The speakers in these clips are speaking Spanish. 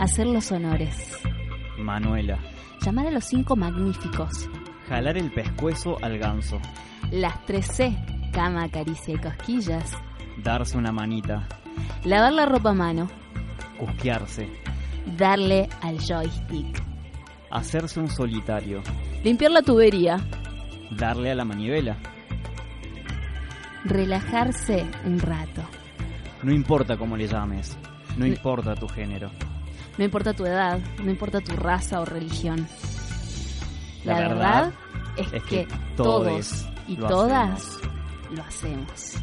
Hacer los honores. Manuela. Llamar a los cinco magníficos. Jalar el pescuezo al ganso. Las tres C. Cama, caricia y cosquillas. Darse una manita. Lavar la ropa a mano. Cusquearse. Darle al joystick. Hacerse un solitario. Limpiar la tubería. Darle a la manivela. Relajarse un rato. No importa cómo le llames. No importa tu género. No importa tu edad, no importa tu raza o religión. La, La verdad, verdad es, es que, que todos y todas lo hacemos.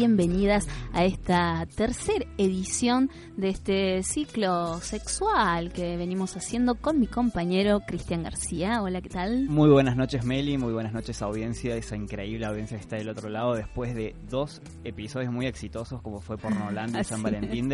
Bienvenidas a esta tercera edición de este ciclo sexual que venimos haciendo con mi compañero Cristian García. Hola, ¿qué tal? Muy buenas noches Meli, muy buenas noches audiencia, esa increíble audiencia que está del otro lado después de dos episodios muy exitosos como fue Pornolandia y San Valentín.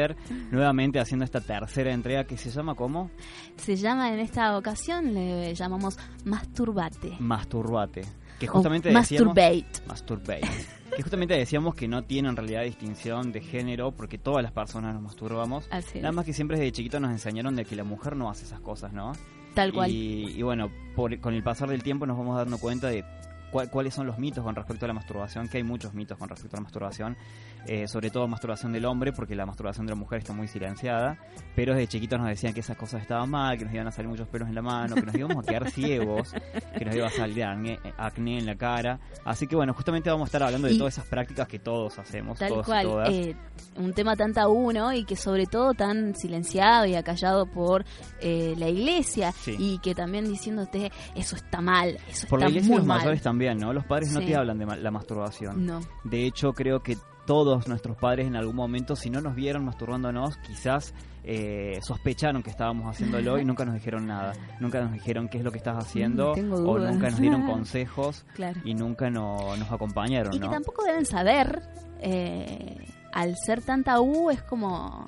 Nuevamente haciendo esta tercera entrega que se llama ¿cómo? Se llama en esta ocasión, le llamamos Masturbate. Masturbate. Que justamente o masturbate. Masturbate. Que justamente decíamos que no tiene en realidad distinción de género porque todas las personas nos masturbamos. Así Nada más que siempre desde chiquito nos enseñaron de que la mujer no hace esas cosas, ¿no? Tal cual. Y, bueno, con el pasar del tiempo nos vamos dando cuenta de cuáles son los mitos con respecto a la masturbación, que hay muchos mitos con respecto a la masturbación, eh, sobre todo masturbación del hombre, porque la masturbación de la mujer está muy silenciada, pero desde chiquitos nos decían que esas cosas estaban mal, que nos iban a salir muchos pelos en la mano, que nos íbamos a quedar ciegos, que nos iba a salir acné, en la cara. Así que bueno, justamente vamos a estar hablando de todas esas prácticas que todos hacemos, tal todos cual, y todas. Eh, un tema tan tabú, ¿no? Y que sobre todo tan silenciado y acallado por eh, la iglesia y que también diciéndote eso está mal, eso por está la iglesia muy los mal. mayores también, ¿no? Los padres no te hablan de la masturbación. No. De hecho, creo que todos nuestros padres en algún momento, si no nos vieron masturbándonos, quizás eh, sospecharon que estábamos haciéndolo y nunca nos dijeron nada. Nunca nos dijeron qué es lo que estás haciendo mm, o nunca nos dieron consejos claro. y nunca no, nos acompañaron. Y que tampoco deben saber, eh, al ser tan tabú, es como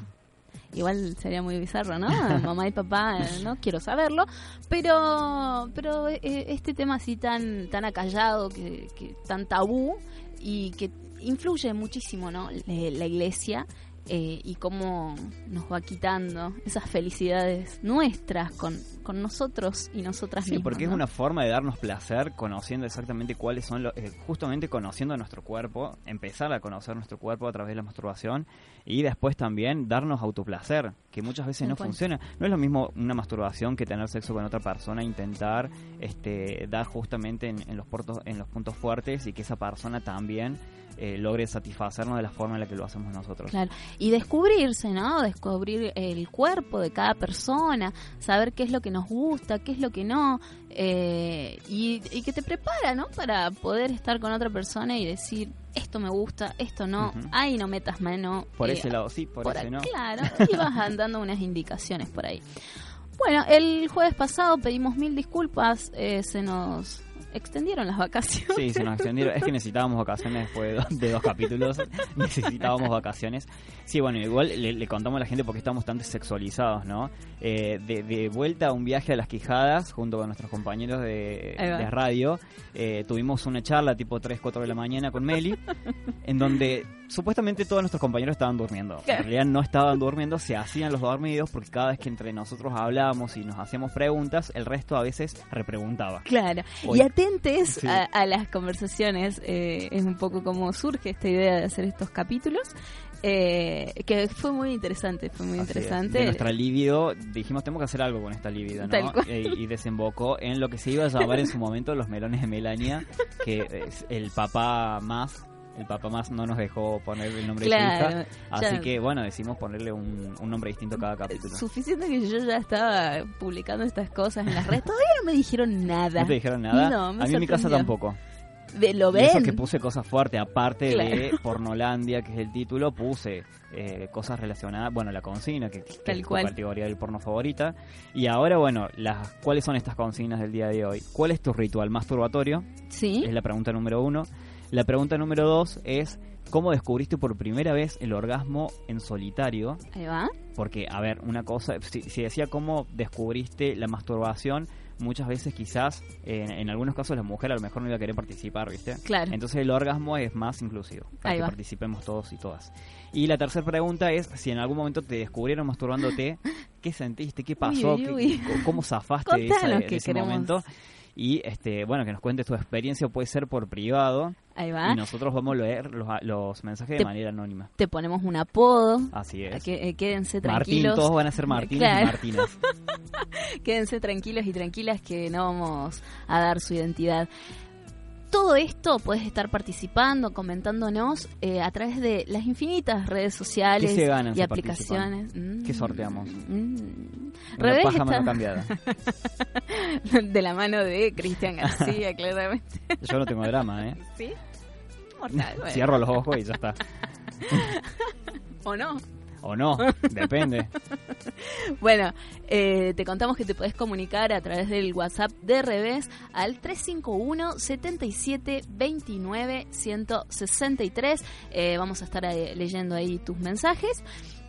igual sería muy bizarro, ¿no? Mamá y papá, no quiero saberlo, pero pero eh, este tema así tan tan acallado, que, que tan tabú y que influye muchísimo, ¿no? La iglesia eh, y cómo nos va quitando esas felicidades nuestras con, con nosotros y nosotras sí, mismas. porque es una forma de darnos placer conociendo exactamente cuáles son, los, eh, justamente conociendo nuestro cuerpo, empezar a conocer nuestro cuerpo a través de la masturbación y después también darnos autoplacer, que muchas veces no funciona. No es lo mismo una masturbación que tener sexo con otra persona, intentar este, dar justamente en, en los, portos, en los puntos fuertes y que esa persona también eh, logre satisfacernos de la forma en la que lo hacemos nosotros. Claro, y descubrirse, ¿no? Descubrir el cuerpo de cada persona, saber qué es lo que nos gusta, qué es lo que no, eh, y, que te prepara, ¿no? Para poder estar con otra persona y decir, esto me gusta, esto no, ahí no metas mano. Por ese lado sí, por, ese no. Claro, y vas dando unas indicaciones por ahí. Bueno, el jueves pasado pedimos mil disculpas, eh, se nos extendieron las vacaciones. Sí, se nos extendieron. Es que necesitábamos vacaciones después de dos, capítulos. necesitábamos vacaciones. Sí, bueno, igual le, contamos a la gente porque estamos tan sexualizados, ¿no? Eh, de, vuelta a un viaje a las Quijadas, junto con nuestros compañeros de, radio, eh, tuvimos una charla tipo 3, 4 de la mañana con Meli, en donde supuestamente todos nuestros compañeros estaban durmiendo. En realidad no estaban durmiendo, se hacían los dormidos porque cada vez que entre nosotros hablábamos y nos hacíamos preguntas, el resto a veces repreguntaba. Claro. y atentes a, las conversaciones, eh, es un poco como surge esta idea de hacer estos capítulos. Eh, que fue muy interesante, fue muy interesante. De nuestra libido, dijimos, tenemos que hacer algo con esta libido, ¿no? Eh, y desembocó en lo que se iba a llamar en su momento los melones de Melania, que es el papá más el papá más no nos dejó poner el nombre de su hija. Así que, bueno, decidimos ponerle un, nombre distinto a cada capítulo. Suficiente que yo ya estaba publicando estas cosas en las redes. Todavía no me dijeron nada. ¿No te dijeron nada? a mí en mi casa tampoco. De, ¿Lo ven? eso que puse cosas fuertes, aparte de Pornolandia, que es el título, puse eh, cosas relacionadas, bueno, la consigna, que, es la categoría del porno favorita. Y ahora, bueno, las ¿cuáles son estas consignas del día de hoy? ¿Cuál es tu ritual masturbatorio? Sí. Es la pregunta número uno. La pregunta número dos es, ¿cómo descubriste por primera vez el orgasmo en solitario? Ahí va. Porque, a ver, una cosa, si, decía cómo descubriste la masturbación, muchas veces quizás, en, algunos casos la mujer a lo mejor no iba a querer participar, ¿viste? Claro. Entonces el orgasmo es más inclusivo, para que participemos todos y todas. Y la tercera pregunta es, si en algún momento te descubrieron masturbándote, ¿qué sentiste? ¿Qué pasó? ¿Cómo zafaste de, ese momento? Y este bueno que nos cuentes tu experiencia puede ser por privado. Ahí va. y nosotros vamos a leer los, mensajes de manera anónima. te ponemos un apodo. Así es. Que, eh, quédense tranquilos. Martín todos van a ser Martín y Martínez. Quédense tranquilos y tranquilas que no vamos a dar su identidad todo esto puedes estar participando, comentándonos eh, a través de las infinitas redes sociales y aplicaciones. ¿Qué sorteamos? Mm. Una paja cambiada. de la mano de Cristian García, claramente. Yo no tengo drama, ¿eh? ¿Sí? Bueno. Cierro los ojos y ya está. ¿O no? O no, depende. Bueno, eh, te contamos que te podés comunicar a través del WhatsApp de revés al 351 77 29 163. Eh, vamos a estar eh, leyendo ahí tus mensajes.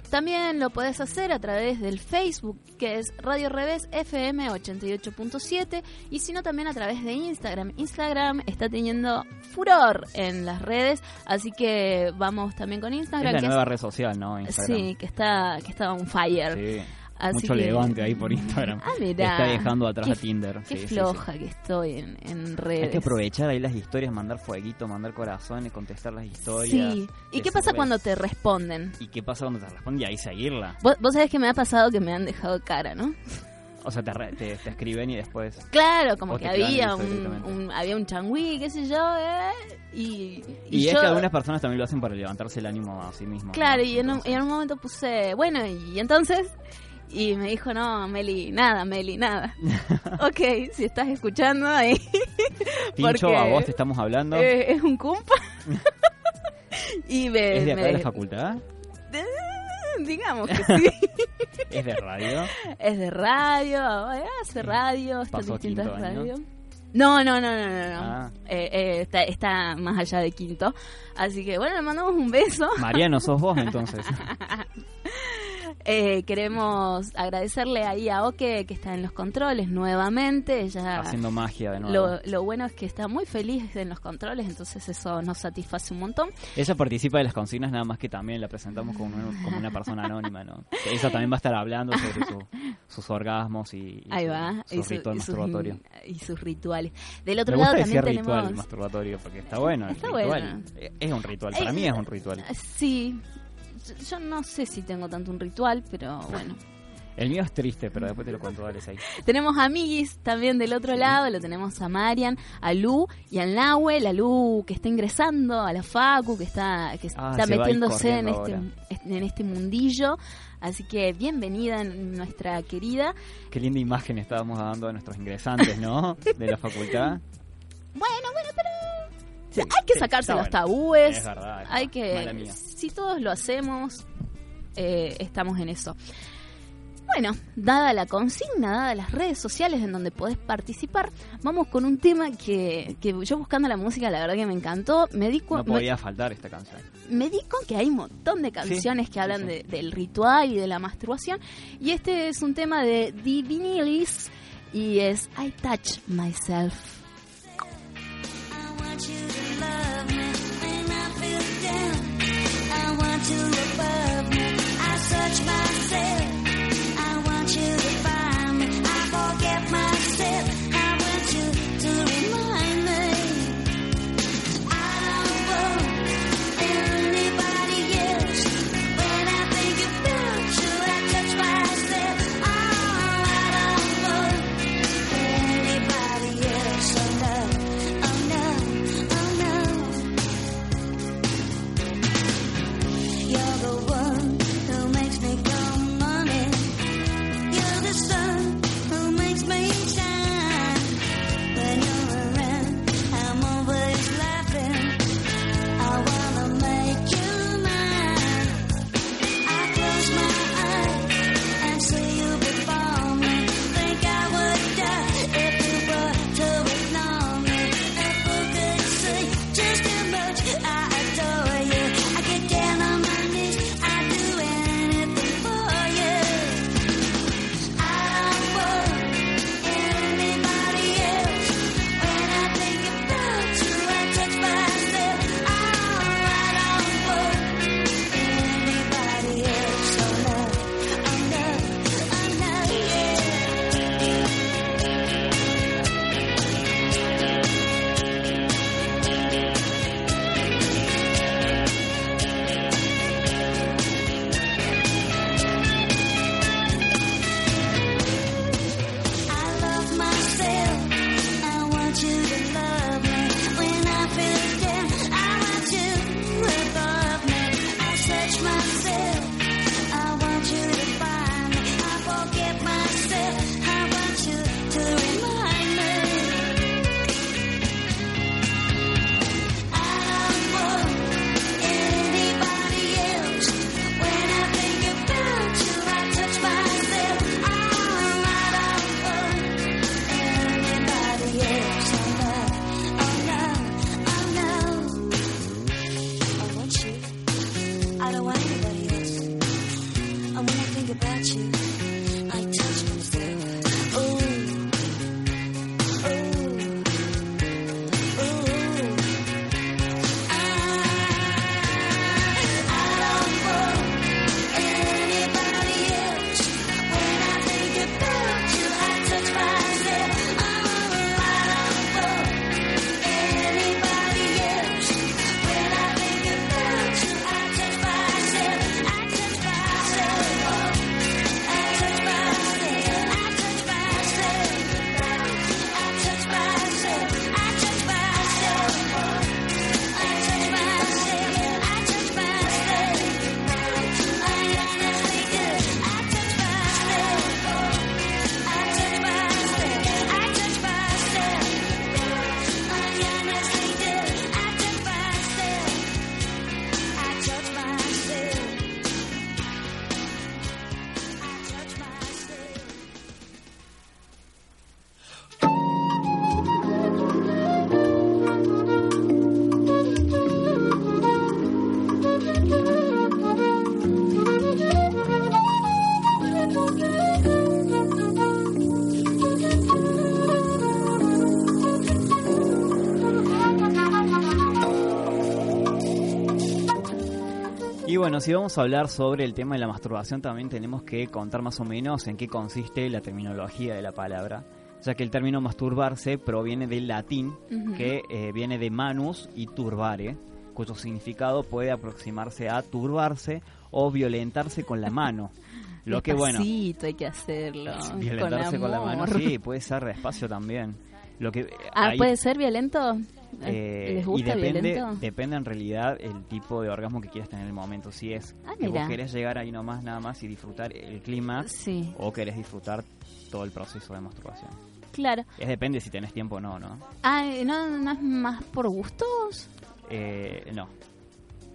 También lo puedes hacer a través del Facebook, que es Radio Revés FM 88.7, y si no, también a través de Instagram. Instagram está teniendo furor en las redes, así que vamos también con Es Instagram. la que nueva red social, ¿no? Instagram. Sí, que está, que está on fire. Sí. Así Mucho que- levante ahí por Instagram. Ah, mirá. Está dejando atrás Qué- a Tinder. Qué sí, sí, sí. floja que estoy en, en redes. Hay que aprovechar ahí las historias, mandar fueguito, mandar corazones, contestar las historias. Sí. ¿Y qué pasa cuando te responden? ¿Y qué pasa cuando te responde? Y ahí seguirla. Vos, vos sabés que me ha pasado que me han dejado cara, ¿no? O sea, te, te, te escriben y después... Claro, como que había un, un- había un changüí, qué sé yo, ¿eh? Y, Y, es yo- que algunas personas también lo hacen para levantarse el ánimo a sí mismos. Claro, ¿no? y en un, en un momento puse, bueno, y entonces... Y me dijo, no, Meli, nada, Meli, nada. ok, si estás escuchando ahí, porque- a vos te estamos hablando. eh, es un cumpa. y me... ¿Es de acá me- de la facultad? digamos que sí. ¿Es de radio? Es de radio, hace radio, está en no, no, no, no. no. Ah. Eh, eh, está, está más allá de quinto. Así que bueno, le mandamos un beso. Mariano, sos vos entonces. Eh, queremos agradecerle ahí a Oke que está en los controles nuevamente. Ella Haciendo magia de nuevo. lo, lo bueno es que está muy feliz en los controles, entonces eso nos satisface un montón. Ella participa de las consignas, nada más que también la presentamos como una, como una persona anónima, ¿no? Ella también va a estar hablando sobre su- sus orgasmos y, y Ahí va. su y, su- ritual y sus, masturbatorio. y sus rituales. Del otro Me gusta lado también decir ritual tenemos... masturbatorio porque está bueno. el Está ritual. bueno. Es un ritual, para Eh, mí es un ritual. Sí. Yo- no sé si tengo tanto un ritual, pero bueno. El mío es triste, pero después te lo cuento, dale, ahí. Tenemos a Miguis también del otro Sí. lado, lo tenemos a Marian, a Lu y al Nahue, la Lu que está ingresando a la Facu, que está, que Ah, está metiéndose en este, en este mundillo. Así que bienvenida nuestra querida. Qué linda imagen estábamos dando a nuestros ingresantes, ¿no? De la facultad. Bueno, bueno, pero Hay que sacarse los tabúes. Es verdad. hay que, si todos lo hacemos, eh, estamos en eso. Bueno, dada la consigna, dada las redes sociales en donde podés participar, vamos con un tema que, que yo buscando la música, la verdad que me encantó. Me di, No podía faltar esta canción. me, me di con que hay un montón de canciones Sí, que hablan sí, de- del ritual y de la masturbación. Y este es un tema de Divinilis y es I Touch Myself. I want you to love me when I feel down. I want to look up me. I search myself. I want you to find me. I forget myself. Bueno, si vamos a hablar sobre el tema de la masturbación, también tenemos que contar más o menos en qué consiste la terminología de la palabra, ya que el término masturbarse proviene del latín, que eh, viene de manus y turbare, cuyo significado puede aproximarse a turbarse o violentarse con la mano. Lo que bueno, hay que hacerlo. violentarse con, la mano, sí, puede ser despacio también. Lo que Ah, ahí- ¿puede ser violento? eh, ¿Les y gusta depende, violento? depende en realidad el tipo de orgasmo que quieras tener en el momento. Si es Ah, que vos querés llegar ahí nomás nada más y disfrutar el clima Sí, o querés disfrutar todo el proceso de masturbación. claro. Es depende si tenés tiempo o no, ¿no? Ah, ¿no, ¿no es más por gustos? Eh, no.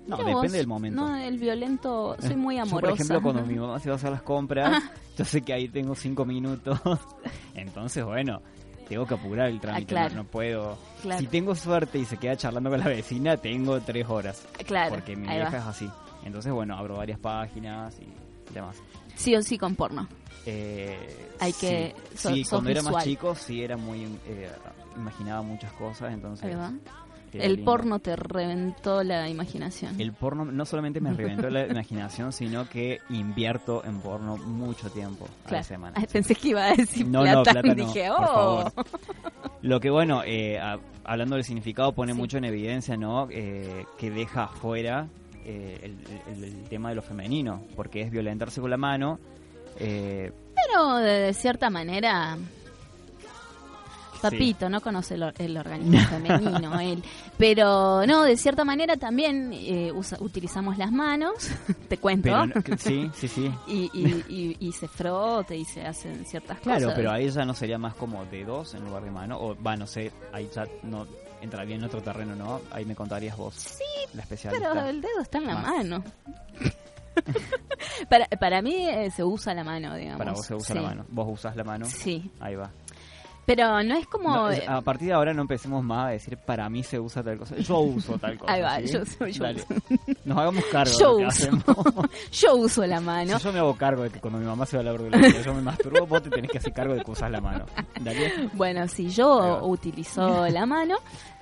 No, depende vos. del momento. No, el violento, soy muy Yo, amorosa. por ejemplo, cuando mi mamá se va a hacer las compras, yo sé que ahí tengo cinco minutos. Entonces, bueno, tengo que apurar el trámite. Ah, claro. no, no puedo. Claro. Si tengo suerte y se queda charlando con la vecina, tengo tres horas. Claro, Porque mi ahí vieja va. es así. Entonces, bueno, abro varias páginas y demás. Sí o sí con porno. Eh, Hay sí. que- so- Sí, cuando era más chico, sí era muy. eh, imaginaba muchas cosas, entonces. Ahí va. El lindo. porno te reventó la imaginación. El porno no solamente me reventó la imaginación, sino que invierto en porno mucho tiempo a la Claro. semana. Ay, pensé que iba a decir No, plata. no, plata no, Dije, por oh. favor. Lo que bueno, eh, a- hablando del significado, pone Sí. mucho en evidencia, ¿no? Eh, que deja afuera eh, el, el- el tema de lo femenino, porque es violentarse con la mano. eh, Pero de cierta manera, Papito no conoce el, or- el organismo femenino, él. Pero no, de cierta manera también eh, usa- utilizamos las manos, te cuento, pero no- que- sí, sí, sí. y, y, y, y se frota y se hacen ciertas Claro, cosas. pero ahí ya no sería más como de dos en lugar de mano. O, va, no sé, ahí ya no entraría en otro terreno, ¿no? Ahí me contarías vos. Sí, la especialista. Pero el dedo está en la Más. mano. para, para mí eh, se usa la mano, digamos. Para vos se usa Sí. la mano. Vos usás la mano. Sí, Ahí va. Pero no es como... No, es- a partir de ahora no empecemos más a decir para mí se usa tal cosa. Yo uso tal cosa. Ahí va, ¿sí? yo- yo Dale. uso. Nos hagamos cargo Yo de lo que uso. hacemos. yo uso la mano. Si yo me hago cargo de que cuando mi mamá se va a lo que yo me masturbo, vos te tenés que hacer cargo de que usás la mano. Dale. Bueno, si yo utilizo la mano,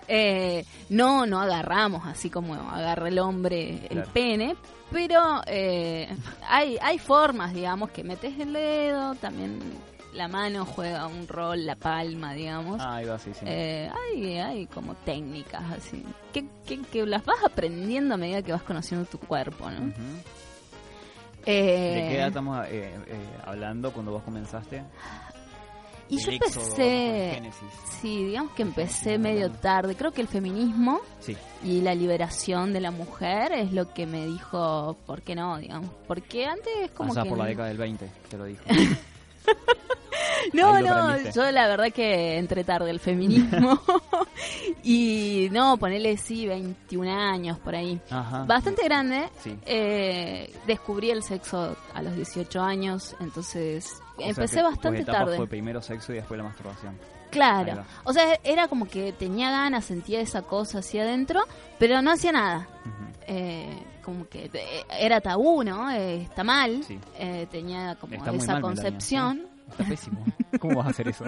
eh, no, no agarramos así como agarra el hombre el Claro. pene, pero eh, hay, hay formas, digamos, que metes el dedo, también la mano juega un rol, la palma, digamos. Ah, ahí va, sí, sí. Eh, hay, hay como técnicas así, que, que, que las vas aprendiendo a medida que vas conociendo tu cuerpo, ¿no? Eh, ¿De qué edad estamos eh, eh, hablando cuando vos comenzaste? y yo empecé, sí, digamos que empecé medio tarde. Creo que el feminismo Sí. y la liberación de la mujer es lo que me dijo, ¿por qué no? Digamos, porque antes como Allá que por la década del 20, te lo dijo. No, no, yo la verdad que entré tarde el feminismo y no, ponele sí 21 años por ahí. Ajá. Bastante grande. Sí. Eh, descubrí el sexo a los 18 años, entonces O empecé bastante tarde. fue primero sexo y después la masturbación. Claro. O sea, era como que tenía ganas, sentía esa cosa hacia adentro, pero no hacía nada. Eh, como que era tabú, ¿no? Eh, está mal. Sí. Eh, tenía como Está esa mal, Melania, concepción Está pésimo. ¿Cómo vas a hacer eso?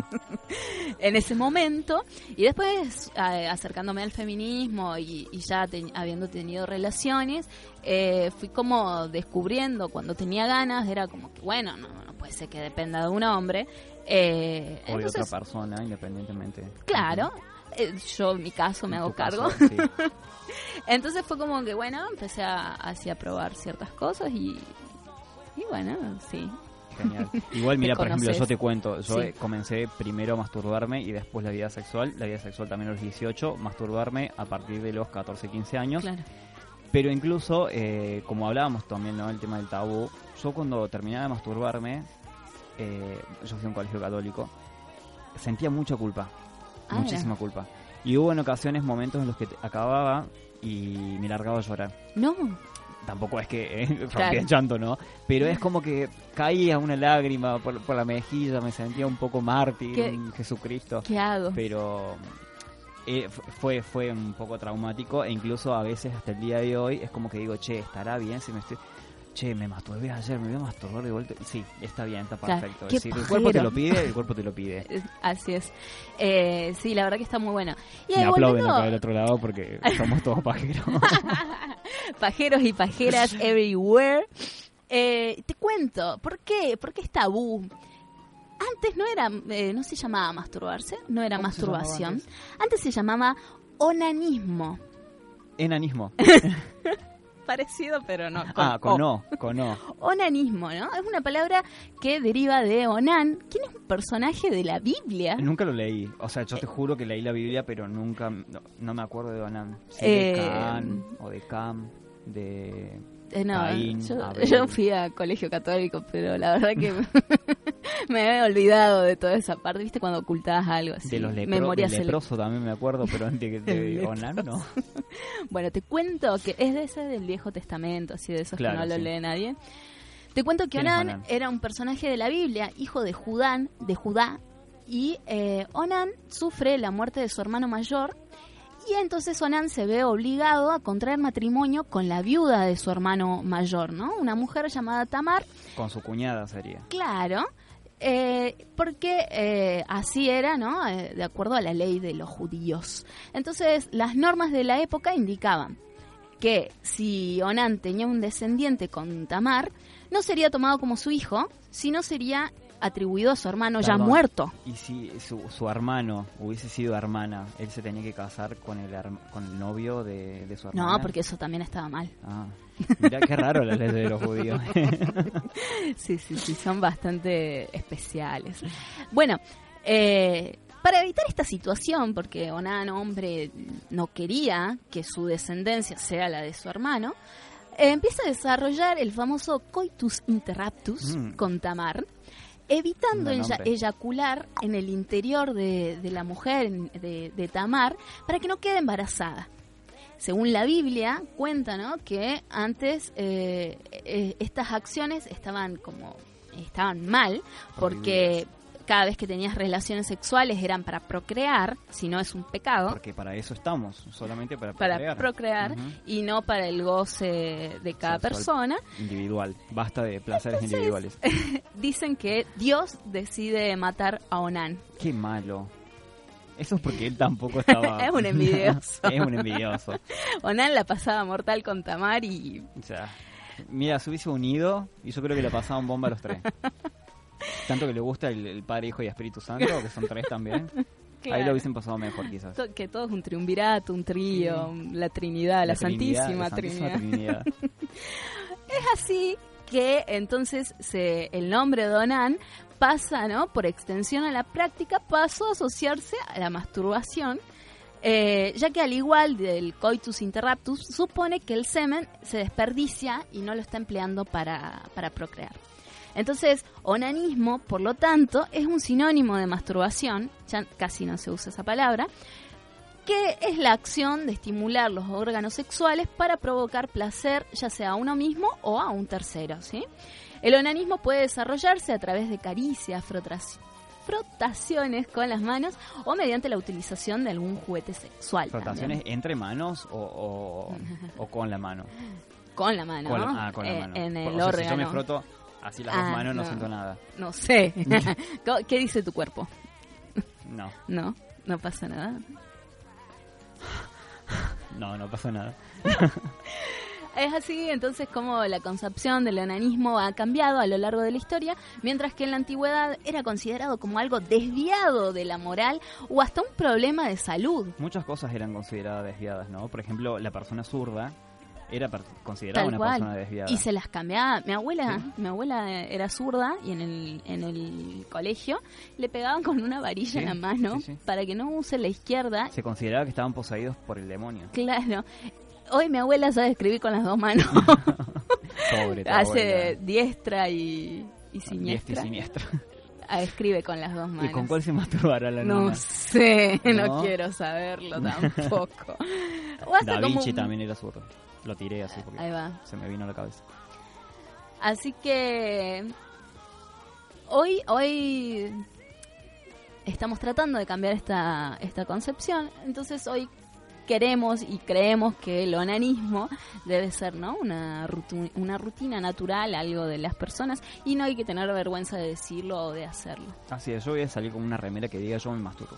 en ese momento. Y después, eh, acercándome al feminismo y, y ya te- habiendo tenido relaciones, eh, fui como descubriendo cuando tenía ganas, era como que, bueno, no, no puede ser que dependa de un hombre. O de entonces, otra persona, independientemente. claro. Eh, yo en mi caso me hago caso, cargo. sí. Entonces fue como que, bueno, empecé a, así a probar ciertas cosas y, y bueno, sí. Genial. Igual, mira, por ejemplo, yo te cuento, yo Sí. eh, comencé primero a masturbarme y después la vida sexual, la vida sexual también a los 18, masturbarme a partir de los 14, 15 años. Claro. Pero incluso, eh, como hablábamos también, ¿no? El tema del tabú, yo cuando terminaba de masturbarme, eh, yo fui a un colegio católico, sentía mucha culpa, Ah, muchísima culpa. Y hubo en ocasiones momentos en los que acababa y me largaba a llorar. No, Tampoco es que eh, rompía Claro. en llanto, ¿no? Pero es como que caía una lágrima por, por la mejilla, me sentía un poco mártir, ¿Qué? Jesucristo. ¿qué hago? Pero eh, fue, fue un poco traumático e incluso a veces hasta el día de hoy es como que digo, che, estará bien si me estoy... che, me masturbé ayer, me voy a masturbar de vuelta. Sí, está bien, está perfecto. qué Si el cuerpo te lo pide, el cuerpo te lo pide. Así es. Eh, sí, la verdad que está muy bueno. Y Me aplauden acá del otro lado porque somos todos pajeros. pajeros y pajeras everywhere. Eh, te cuento, ¿por qué? ¿Por qué es tabú? Antes no era, eh, no se llamaba masturbarse, no era ¿Cómo se llamaba masturbación. antes? Antes se llamaba onanismo. Enanismo. Parecido, pero no. ah, con no, con no. Onanismo, ¿no? Es una palabra que deriva de Onan, quien es un personaje de la Biblia. Nunca lo leí. O sea, yo te juro que leí la Biblia, pero nunca, no, no me acuerdo de Onan. Sí, Eh, de Can o de Cam, de... Eh, no, Caín, yo, yo fui a colegio católico, pero la verdad que me había olvidado de toda esa parte. ¿Viste cuando ocultabas algo así? De los lepro- Memoria del leproso también me acuerdo, pero de, de El Onan no. Bueno, te cuento que es de ese del Viejo Testamento, así de esos Claro, que no lo sí. lee nadie. Te cuento que ¿Quién es Onan Onan? era un personaje de la Biblia, hijo de Judán, de Judá, y eh, Onan sufre la muerte de su hermano mayor. Y entonces Onan se ve obligado a contraer matrimonio con la viuda de su hermano mayor, ¿no? Una mujer llamada Tamar, Con su cuñada sería. Claro, eh, porque eh, así era, ¿no? Eh, de acuerdo a la ley de los judíos. Entonces, las normas de la época indicaban que si Onan tenía un descendiente con Tamar, no sería tomado como su hijo, sino sería atribuido a su hermano ya muerto. Y si su, su hermano hubiese sido hermana, él se tenía que casar con el, con el novio de, de su hermana. No, porque eso también estaba mal. Ah, mira qué raro la ley de los judíos. Sí, sí, sí, son bastante especiales. Bueno, eh, para evitar esta situación, porque Onan, hombre, no quería que su descendencia sea la de su hermano, eh, empieza a desarrollar el famoso coitus interruptus Mm. con Tamar, evitando ella- eyacular en el interior de, de la mujer, de, de Tamar, para que no quede embarazada. Según la Biblia, cuenta ¿no? que antes eh, eh, estas acciones estaban como estaban mal, porque cada vez que tenías relaciones sexuales eran para procrear, si no es un pecado, Porque para eso estamos, solamente para para procrear. procrear Ujú. y no para el goce de cada Sexual. persona. Individual. Basta de placeres individuales. Dicen que Dios decide matar a Onan. Qué malo. Eso es porque él tampoco estaba... Es un envidioso. es un envidioso. Onan la pasaba mortal con Tamar y O sea, mira, se hubiese unido y yo creo que le pasaban bomba a los tres. Tanto que le gusta el, el Padre, Hijo y Espíritu Santo, que son tres también. Ahí lo hubiesen pasado mejor quizás. que todo es un triunvirato, un trío, la Trinidad, la, Trinidad, Santísima, la Santísima Trinidad. Trinidad. Es así que entonces se, el nombre de Onan pasa, ¿no? Por extensión a la práctica, pasó a asociarse a la masturbación, eh, ya que al igual del coitus interruptus, supone que el semen se desperdicia y no lo está empleando para, para procrear. Entonces, onanismo, por lo tanto, es un sinónimo de masturbación, ya casi no se usa esa palabra, que es la acción de estimular los órganos sexuales para provocar placer, ya sea a uno mismo o a un tercero, ¿sí? El onanismo puede desarrollarse a través de caricias, frotaciones con las manos o mediante la utilización de algún juguete sexual. ¿Frotaciones también. entre manos o, o, o con la mano? Con la mano, Con la- ah, con la Eh, mano. en el o sea, si yo órgano. me froto así las Ah, dos manos, no. no. siento nada. No sé. ¿Qué dice tu cuerpo? No, No, no pasa nada. no, no pasa nada. Es así entonces como la concepción del onanismo ha cambiado a lo largo de la historia, mientras que en la antigüedad era considerado como algo desviado de la moral o hasta un problema de salud. Muchas cosas eran consideradas desviadas, ¿no? Por ejemplo, la persona zurda era considerada una cual. persona desviada. Y se las cambiaba. Mi abuela, mi abuela era zurda y en el, en el colegio le pegaban con una varilla Sí, en la mano sí, para que no use la izquierda. Se consideraba que estaban poseídos por el demonio. Claro. Hoy mi abuela sabe escribir con las dos manos. Pobre Hace diestra y, y Diestra y siniestra. siniestra. Ah, escribe con las dos manos. ¿Y con cuál se masturbará la No nona? sé, no, ¿No? quiero saberlo tampoco. O Da Vinci también era zurdo. Lo tiré así porque Ahí va. se me vino a la cabeza. Así que hoy, hoy estamos tratando de cambiar esta, esta concepción. Entonces hoy queremos y creemos que el onanismo debe ser, ¿no? Una, rutu- una rutina natural, algo de las personas, y no hay que tener vergüenza de decirlo o de hacerlo. Así es, yo voy a salir con una remera que diga yo me masturbo.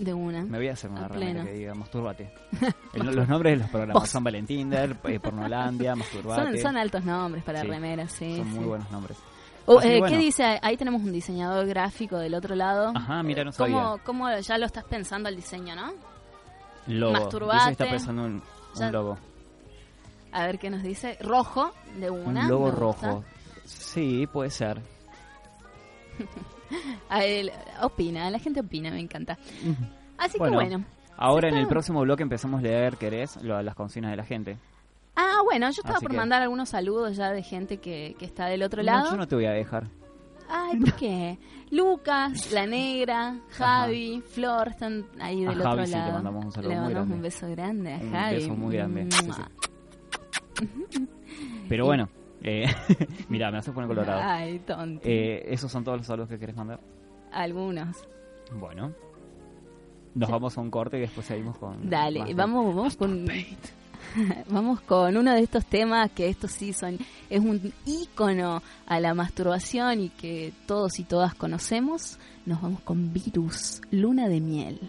De una. Me voy a hacer una A remera pleno. que diga masturbate. El- los nombres de los programas. San Valentín, eh, Pornolandia, Son, Masturbate. son altos nombres para Sí. remeras, sí. Son sí. muy buenos nombres. Oh, eh, bueno. ¿Qué dice? Ahí tenemos un diseñador gráfico del otro lado. Ajá, mira, no ¿Cómo, sabía. cómo ya lo estás pensando el diseño, no? Logo. Masturbate. Dice está pensando en un, Ya- un logo. A ver qué nos dice. Rojo, de una. un logo rojo. Sí, puede ser. A él, opina, la gente opina, me encanta. Así Bueno, que bueno. Ahora en el próximo bloque empezamos a leer, ¿querés? Lo- las consignas de la gente. Ah, bueno, yo estaba Así por que- mandar algunos saludos ya de gente que, que está del otro No, lado. yo no te voy a dejar. Ay, ¿por qué? Lucas, La Negra, Javi, Flor están ahí A del Javi otro sí le lado. mandamos un saludo Le muy mandamos grande. un beso grande a Un Javi. beso muy grande, sí. Pero Y- bueno, eh, mira, me hace poner colorado. Ay, tonto. Eh, ¿Esos son todos los saludos que querés mandar? Algunos. Bueno. Nos vamos a un corte y después seguimos con... Dale, más de- vamos, vamos con vamos con uno de estos temas que estos sí son es un ícono a la masturbación y que todos y todas conocemos. Nos vamos con Virus, Luna de miel.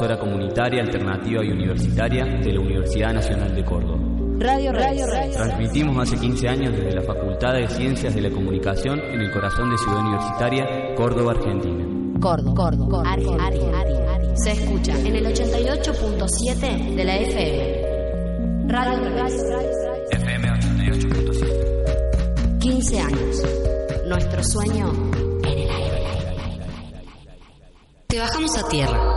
emisora comunitaria, alternativa y universitaria de la Universidad Nacional de Córdoba. Radio Radio Transmitimos hace 15 años desde la Facultad de Ciencias de la Comunicación en el corazón de Ciudad Universitaria, Córdoba, Argentina. Córdoba, Córdoba, Argentina. Se escucha en el 88.7 de la FM. Radio Revés. FM 88.7. 15 años. Nuestro sueño en el aire. Te bajamos a tierra.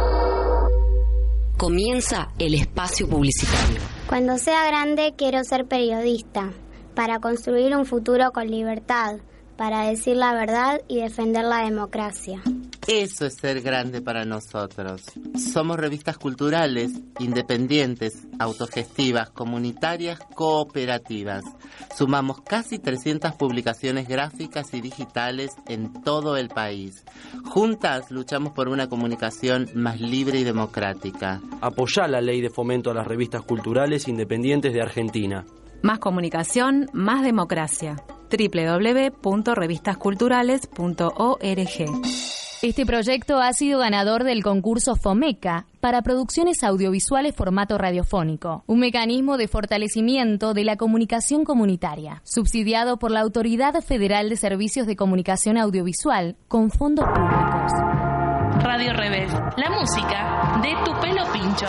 Comienza el espacio publicitario. Cuando sea grande quiero ser periodista, para construir un futuro con libertad, para decir la verdad y defender la democracia. Eso es ser grande para nosotros. Somos revistas culturales, independientes, autogestivas, comunitarias, cooperativas. Sumamos casi 300 publicaciones gráficas y digitales en todo el país. Juntas luchamos por una comunicación más libre y democrática. Apoyá la ley de fomento a las revistas culturales independientes de Argentina. Más comunicación, más democracia. www.revistasculturales.org Este proyecto ha sido ganador del concurso FOMECA para producciones audiovisuales formato radiofónico, un mecanismo de fortalecimiento de la comunicación comunitaria, subsidiado por la Autoridad Federal de Servicios de Comunicación Audiovisual con fondos públicos. Radio Revés, la música de tu pelo pincho.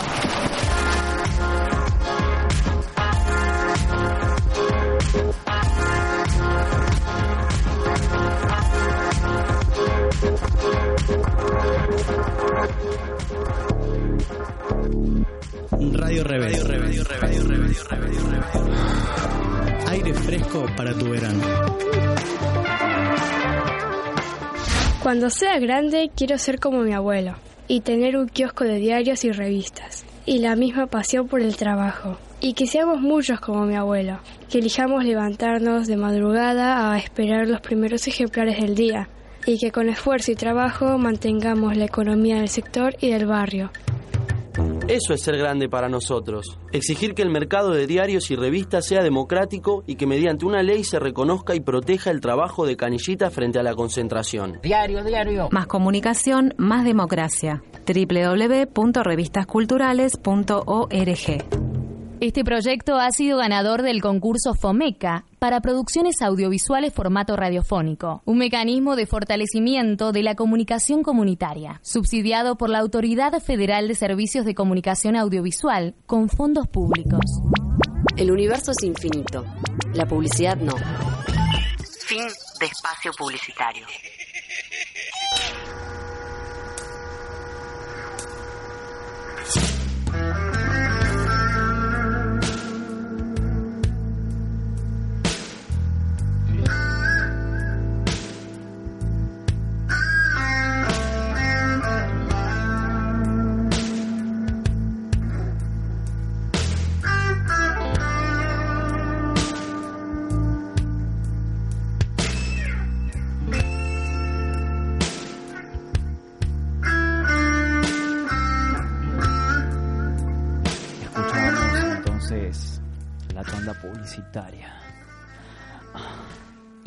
Radio Rebelde. Aire fresco para tu verano. Cuando sea grande quiero ser como mi abuelo y tener un kiosco de diarios y revistas y la misma pasión por el trabajo. Y que seamos muchos como mi abuelo, que elijamos levantarnos de madrugada a esperar los primeros ejemplares del día y que con esfuerzo y trabajo mantengamos la economía del sector y del barrio. Eso es ser grande para nosotros. Exigir que el mercado de diarios y revistas sea democrático y que mediante una ley se reconozca y proteja el trabajo de Canillita frente a la concentración. Diario, diario. Más comunicación, más democracia. www.revistasculturales.org Este proyecto ha sido ganador del concurso FOMECA para producciones audiovisuales formato radiofónico, un mecanismo de fortalecimiento de la comunicación comunitaria, subsidiado por la Autoridad Federal de Servicios de Comunicación Audiovisual con fondos públicos. El universo es infinito. La publicidad no. Fin de espacio publicitario.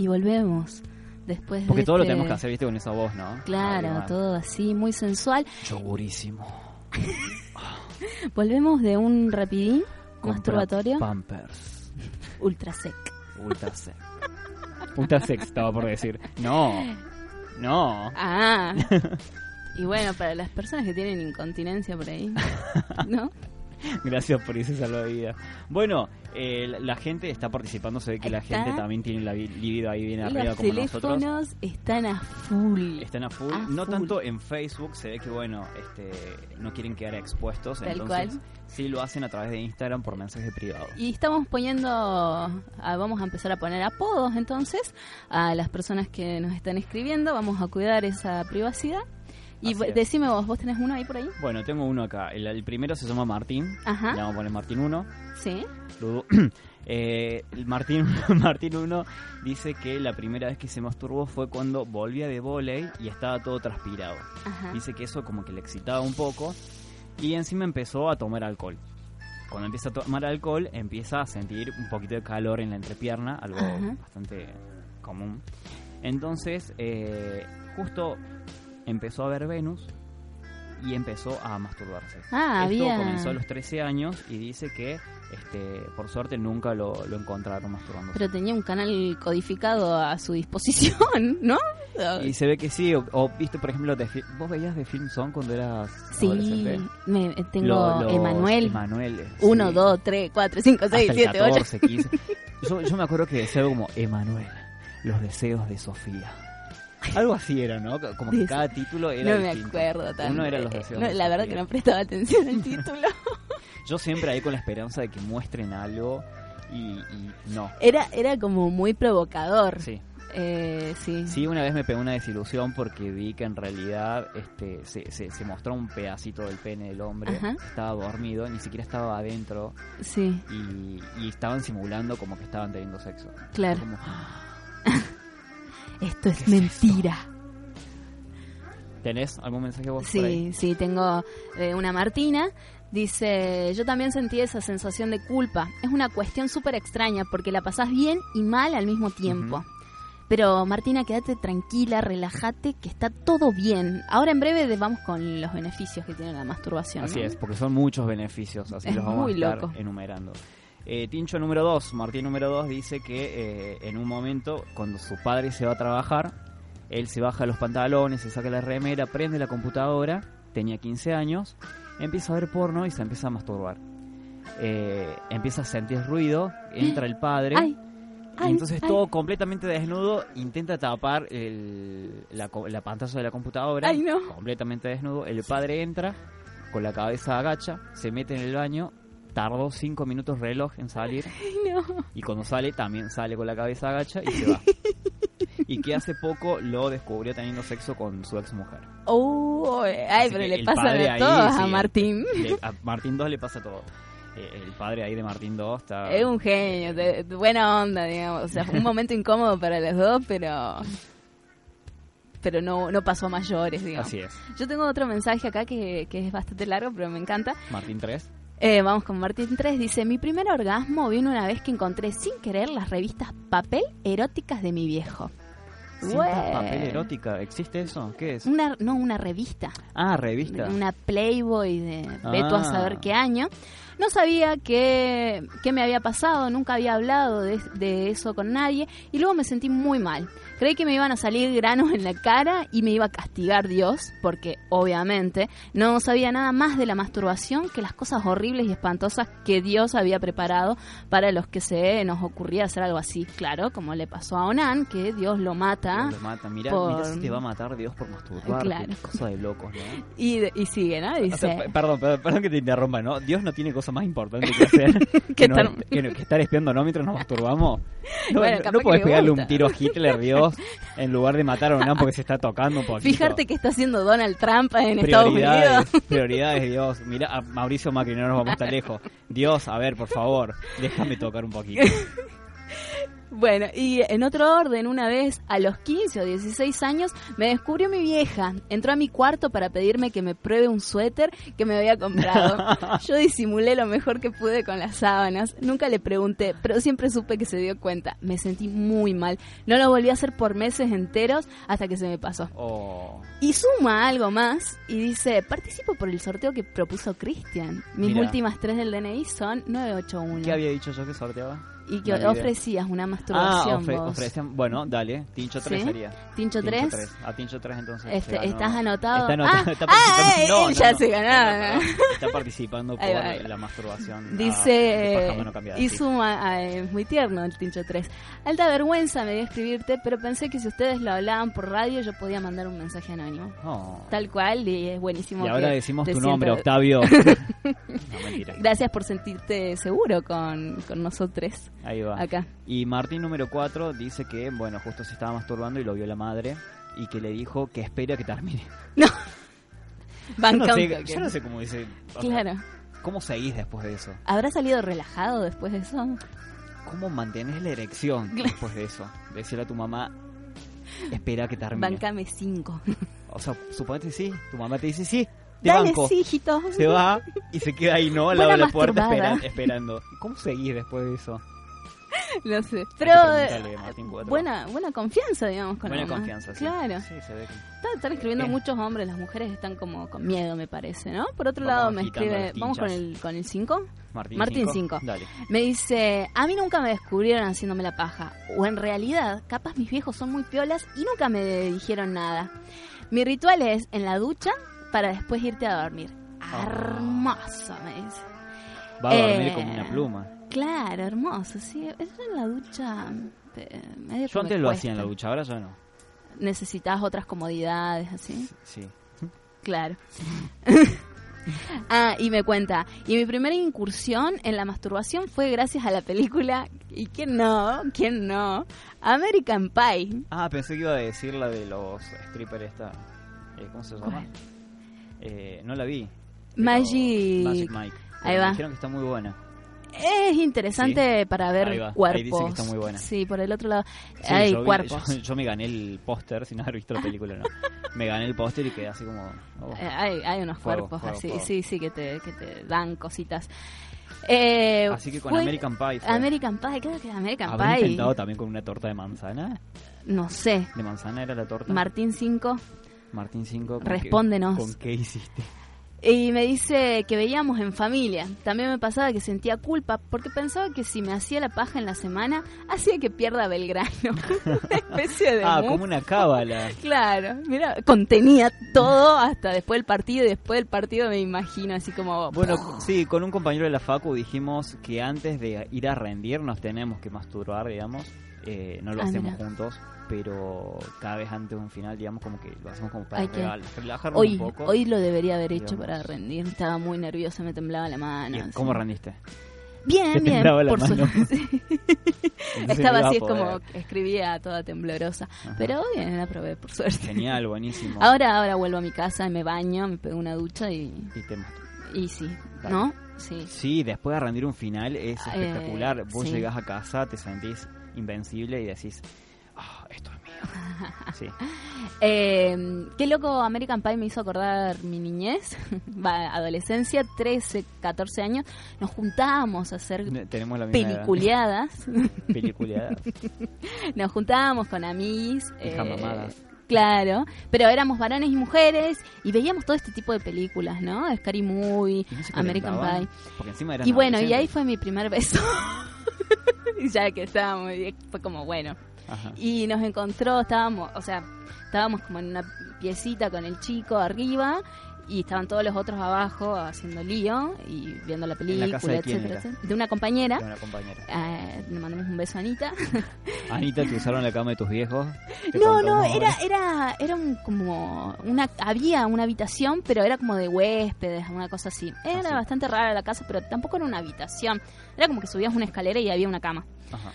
Volvemos después Porque de todo lo este- tenemos que hacer, viste, con esa voz, ¿no? Claro, Ay, todo así, muy sensual. Yogurísimo. Volvemos de un rapidín Compra masturbatorio Pampers. ultra sec. Ultra sex. Ultra sex estaba por decir. No. No. Ah. y bueno, para las personas que tienen incontinencia por ahí, ¿no? Gracias por ese salvavidas. Bueno, eh, la, gente está participando, se ve que la Está. gente también tiene la libido ahí bien arriba Los como nosotros. teléfonos están a full. Están a full. A no full. tanto en Facebook, se ve que bueno, este, no quieren quedar expuestos, Tal entonces cual. sí lo hacen a través de Instagram por mensajes privados. Y estamos poniendo, ah, vamos a empezar a poner apodos entonces a las personas que nos están escribiendo, vamos a cuidar esa privacidad. Y decime vos, ¿vos tenés uno ahí por ahí? Bueno, tengo uno acá. El, el primero se llama Martín. Ajá. Le vamos a poner Martín 1. Sí. Luego, eh, Martín, Martín 1 dice que la primera vez que se masturbó fue cuando volvía de volei y estaba todo transpirado. Ajá. Dice que eso como que le excitaba un poco y encima empezó a tomar alcohol. Cuando empieza a tomar alcohol empieza a sentir un poquito de calor en la entrepierna, algo Ajá. bastante común. Entonces, eh, justo empezó a ver Venus y empezó a masturbarse. Ah, Esto comenzó a los 13 años y dice que, este, por suerte, nunca lo, lo encontraron masturbándose. Pero tenía un canal codificado a su disposición, ¿no? Y se ve que sí, o, o viste, por ejemplo, de ¿vos veías de Film Zone cuando eras Sí, adolescente? me, tengo Emanuel. Emanuel, sí. 1, 2, 3, 4, 5, 6, Hasta el 7, 8. 14, 15. Yo, yo me acuerdo que decía como Emanuel, los deseos de Sofía. Algo así era, ¿no? Como que cada título era No me distinto. acuerdo tanto. Uno era los deseos No, la verdad que no prestaba atención al título. Yo siempre ahí con la esperanza de que muestren algo y, y no. Era, era como muy provocador. Sí. Eh, sí. Sí, una vez me pegó una desilusión porque vi que en realidad este se, se, se mostró un pedacito del pene del hombre. Ajá. Estaba dormido, ni siquiera estaba adentro. Sí. Y, y estaban simulando como que estaban teniendo sexo. Claro. Como, Esto es mentira. ¿Tenés algún mensaje vos por ahí? Sí, sí, tengo eh, una Martina. Dice, yo también sentí esa sensación de culpa. Es una cuestión súper extraña porque la pasás bien y mal al mismo tiempo. Pero Martina, quédate tranquila, relájate, que está todo bien. Ahora en breve vamos con los beneficios que tiene la masturbación. Así ¿no? es, porque son muchos beneficios, así Es los vamos muy a estar loco. enumerando. Eh, Tincho número 2, Martín número 2 dice que eh, en un momento, cuando su padre se va a trabajar, él se baja los pantalones, se saca la remera, prende la computadora, tenía 15 años, empieza a ver porno y se empieza a masturbar. Eh, empieza a sentir ruido, entra el padre. Ay, y entonces ay. todo completamente desnudo, intenta tapar el- la, la pantalla de la computadora, no. completamente desnudo. El padre entra, con la cabeza agacha, se mete en el baño, tardó cinco minutos reloj en salir, no. y cuando sale también sale con la cabeza agacha y se va. y que hace poco lo descubrió teniendo sexo con su ex mujer. Oh, ay, pero le pasa a ahí, todos sí, a Martín. le- a Martín 2 le pasa todo. Eh, el padre ahí de Martín 2 está... Es un genio, de, de buena onda, digamos. O sea, fue un momento incómodo para los dos, pero pero no, no pasó a mayores, digamos. Así es. Yo tengo otro mensaje acá que, que es bastante largo, pero me encanta. Martín 3. Eh, vamos con Martín 3. Dice, mi primer orgasmo vino una vez que encontré sin querer las revistas papel eróticas de mi viejo. Cinta papel erótica, ¿existe eso? ¿Qué es? Una, no, una revista. Ah, revista. Una Playboy de a Ah. saber qué año. No sabía qué, qué me había pasado, nunca había hablado de, de eso con nadie y luego me sentí muy mal. Creí que me iban a salir granos en la cara y me iba a castigar Dios, porque obviamente no sabía nada más de la masturbación que las cosas horribles y espantosas que Dios había preparado para los que se nos ocurría hacer algo así. Claro, como le pasó a Onan, que Dios lo mata. Lo mata. Mirá, por- mirá si te va a matar Dios por masturbar. Claro. Cosa de locos, ¿no? Y, sigue, ¿no? O sea, Dice... perdón, perdón, perdón que te interrumpa, ¿no? Dios no tiene cosa más importante que hacer que, no- estar- que no- que estar espiando, ¿no? Mientras nos masturbamos. No, Bueno, no- podés le pegarle un tiro a Hitler, Dios, en lugar de matar a Onan porque se está tocando un poquito. Fijarte que está haciendo Donald Trump en Estados Unidos. prioridades, Dios. Mira, a Mauricio Macri, no nos vamos tan lejos. Dios, a ver, por favor, déjame tocar un poquito. Bueno, y en otro orden, una vez a los 15 o 16 años, me descubrió mi vieja. Entró a mi cuarto para pedirme que me pruebe un suéter que me había comprado. Yo disimulé lo mejor que pude con las sábanas. Nunca le pregunté, pero siempre supe que se dio cuenta. Me sentí muy mal. No lo volví a hacer por meses enteros hasta que se me pasó. Oh, Y suma algo más y dice, participo por el sorteo que propuso Cristian. Mis últimas tres del DNI son 981. ¿Qué había dicho yo que sorteaba? Y que No olvidé. ofrecías una Ah, masturbación ofre- vos. ofrecían- bueno, dale, Tincho 3 ¿Sí? sería. ¿Tincho 3? A Tincho 3 entonces. Este, ganó- ¿Estás anotado? Está anotado, ah, está ah, participando. eh, No, no, ya no. se ganó. Está participando por va, la masturbación. Ah, Dice, cambiada, y sí. suma, ah, es muy tierno el Tincho 3. Alta vergüenza me dio escribirte, pero pensé que si ustedes lo hablaban por radio yo podía mandar un mensaje anónimo. Oh. Tal cual, y es buenísimo. Y ahora decimos tu nombre, sientas- Octavio. no, mentira. Gracias por sentirte seguro con, con nosotros Ahí va. acá. Y Martín número 4 dice que, bueno, justo se estaba masturbando y lo vio la madre y que le dijo que espera que termine. No. Yo Banca no, sé, yo no sé cómo dice. Claro. ¿Cómo seguís después de eso? ¿Habrá salido relajado después de eso? ¿Cómo mantenés la erección después de eso? Decirle a tu mamá, espera que termine. Bancame 5. O sea, suponete sí, tu mamá te dice sí, te Dale, banco. sí, hijito. Se va y se queda ahí, ¿no? Al lado de la puerta esperando. ¿Cómo seguís después de eso? No sé. Pero eh, buena, buena confianza, digamos, con Buena la confianza, sí. Claro. Sí, se ve que- Está- Están escribiendo muchos hombres, las mujeres están como con miedo, me parece, ¿no? Por otro Vamos lado me escribe, vamos con el con el 5. Martín, 5. Dale. Me dice, a mí nunca me descubrieron haciéndome la paja. O en realidad, capaz mis viejos son muy piolas y nunca me dijeron nada. Mi ritual es en la ducha para después irte a dormir. Hermoso, me dice. Va a dormir Eh, como una pluma. Claro, hermoso, sí. Eso en la ducha... eh, medio Yo me antes lo hacía en la cuesta. ducha, ahora ya no. Necesitas otras comodidades, así. Sí. Claro. ah, y me cuenta, y mi primera incursión en la masturbación fue gracias a la película, ¿y quién no? ¿Quién no? American Pie. Ah, pensé que iba a decir la de los strippers esta. eh, ¿Cómo se llama? ¿Cuál? Eh, no la vi. Magic. Magic Mike. Ahí Pero va. Dijeron que está muy buena. Es interesante Sí. para ver Ahí. Ahí cuerpos. que está muy buena. Sí, por el otro lado. Sí, hay yo, vi- cuerpos. yo, yo me gané el póster sin haber visto la película, no. Me gané el póster y quedé así como. oh. Eh, hay, hay unos Fuego, cuerpos fuego, así, fuego. sí, sí, que te, que te dan cositas. Eh, Así que con fue- American Pie fue. American Pie, creo que American ¿Habrán Pie. intentado también con una torta de manzana? No sé. ¿De manzana era la torta? Martín 5. Martín 5. Respóndenos. ¿Con qué hiciste? Y me dice que veíamos en familia. También me pasaba que sentía culpa porque pensaba que si me hacía la paja en la semana, hacía que pierda Belgrano. Una especie de Ah, muf. como una cábala. Claro, mira, contenía todo hasta después del partido y después del partido me imagino así como... Bueno, sí, con un compañero de la Facu dijimos que antes de ir a rendir nos tenemos que masturbar, digamos. Eh, no lo Ah, hacemos mira. juntos, pero cada vez antes de un final, digamos, como que lo hacemos como para Hay que- relajarnos Hoy, un poco. hoy lo debería haber hecho para rendir. Estaba muy nerviosa, me temblaba la mano. ¿Y así. ¿Cómo rendiste? Bien, bien, temblaba la por mano. suerte. Estaba así, es como escribía toda temblorosa. Pero bien, la probé, por suerte. Genial, buenísimo. Ahora, ahora vuelvo a mi casa y me baño, me pego una ducha y, Y te- y sí, Dale. ¿no? Sí. Sí, después de rendir un final es Eh, espectacular. Vos sí. llegás a casa, te sentís invencible y decís, ah, esto es mío. Sí. Eh, qué loco American Pie me hizo acordar mi niñez, adolescencia, 13, 14 años. Nos juntábamos a hacer Tenemos la misma peliculeadas. Peliculeadas. Nos juntábamos con amigos. Mamadas. Claro, pero éramos varones y mujeres y veíamos todo este tipo de películas, ¿no? Scary Movie, ¿Y no se American? Pie. Porque encima eran Y bueno, y ahí fue mi primer beso. Y ya que estábamos, fue como bueno. Ajá. Y nos encontró, estábamos, o sea, estábamos como en una piecita con el chico arriba y estaban todos los otros abajo haciendo lío y viendo la película, quién etcétera, era? etcétera. De una compañera. De una compañera. Eh, le mandamos un beso a Anita. Anita, te usaron la cama de tus viejos. No, no, era, era, era un, como una, había una habitación, pero era como de huéspedes, una cosa así. Era Ah, bastante rara la casa, pero tampoco era una habitación. Era como que subías una escalera y había una cama. Ajá.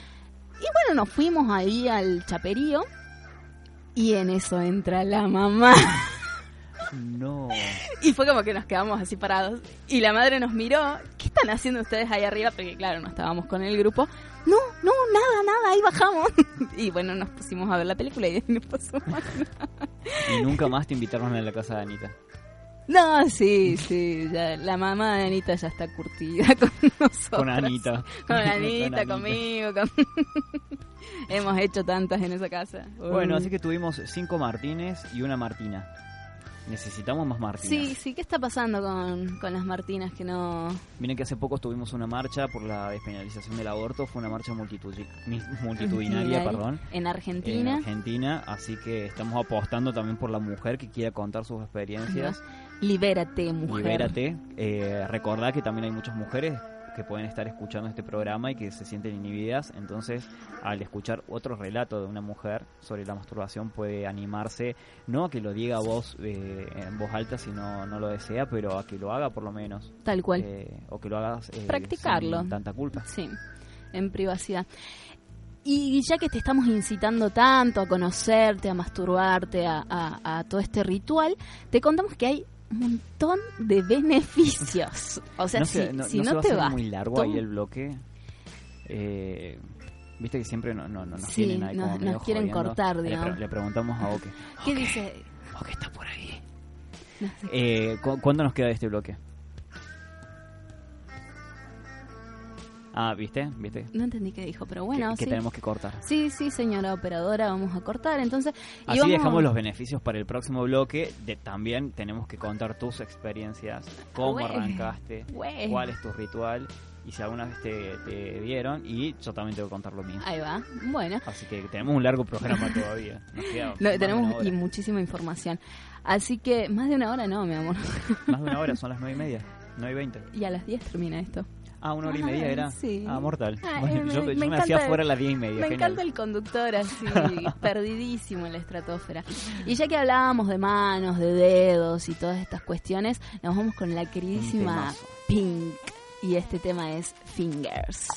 Y bueno, nos fuimos ahí al chaperío y en eso entra la mamá. No. Y fue como que nos quedamos así parados. Y la madre nos miró. ¿Qué están haciendo ustedes ahí arriba? Porque claro, no estábamos con el grupo. No, no, nada, nada, ahí bajamos. Y bueno, nos pusimos a ver la película y no pasó más nada. Y nunca más te invitaron a la casa de Anita. No, sí, sí. ya la mamá de Anita ya está curtida con nosotros. Con Anita. Con Con Anita, conmigo. con- Hemos hecho tantas en esa casa. Bueno, así que tuvimos cinco Martínez y una Martina. Necesitamos más Martínez. Sí, sí, ¿qué está pasando con, con las Martinas que no... Miren que hace poco tuvimos una marcha por la despenalización del aborto. Fue una marcha multitudinaria, perdón. En Argentina. En Argentina, así que estamos apostando también por la mujer que quiera contar sus experiencias. Libérate, mujer. Libérate. Eh, recordá que también hay muchas mujeres que pueden estar escuchando este programa y que se sienten inhibidas. Entonces, al escuchar otro relato de una mujer sobre la masturbación, puede animarse, no a que lo diga voz eh, en voz alta si no, no lo desea, pero a que lo haga por lo menos. Tal cual. Eh, o que lo hagas eh, Practicarlo. sin tanta culpa. Sí, en privacidad. Y ya que te estamos incitando tanto a conocerte, a masturbarte, a, a- a todo este ritual, te contamos que hay montón de beneficios. O sea, no si, se, no, si no no, se va a te muy largo ahí el bloque. Eh, Viste que siempre no, no, no nos Sí, tienen ahí como nos medio quieren jodiendo. cortar, Le pre- digamos. Le, preguntamos a Oke. ¿Qué dice? Oke está por ahí. Eh, ¿cu- ¿Cuándo nos queda de este bloque? Ah, ¿viste? ¿Viste? No entendí qué dijo, pero bueno, que, que sí. tenemos que cortar. Sí, sí, señora operadora, vamos a cortar. Entonces, Así vamos- dejamos los beneficios para el próximo bloque. De, también tenemos que contar tus experiencias, cómo arrancaste, cuál es tu ritual y si alguna vez te, te dieron. Y yo también tengo que contar lo mío. Ahí va. Bueno, Así que tenemos un largo programa todavía. Nos queda no, tenemos y muchísima información. Así que más de una hora no, mi amor. Más de una hora, son las nueve y media. 9 y 20. y a las 10 termina esto. Ah, una hora y media Ay, era. sí. Ah, mortal. Ah, Bueno, yo me- yo me hacía fuera a las 10 y media. Me genial. encanta el conductor así, perdidísimo en la estratosfera. Y ya que hablábamos de manos, de dedos y todas estas cuestiones, nos vamos con la queridísima. Pink. Y este tema es Fingers.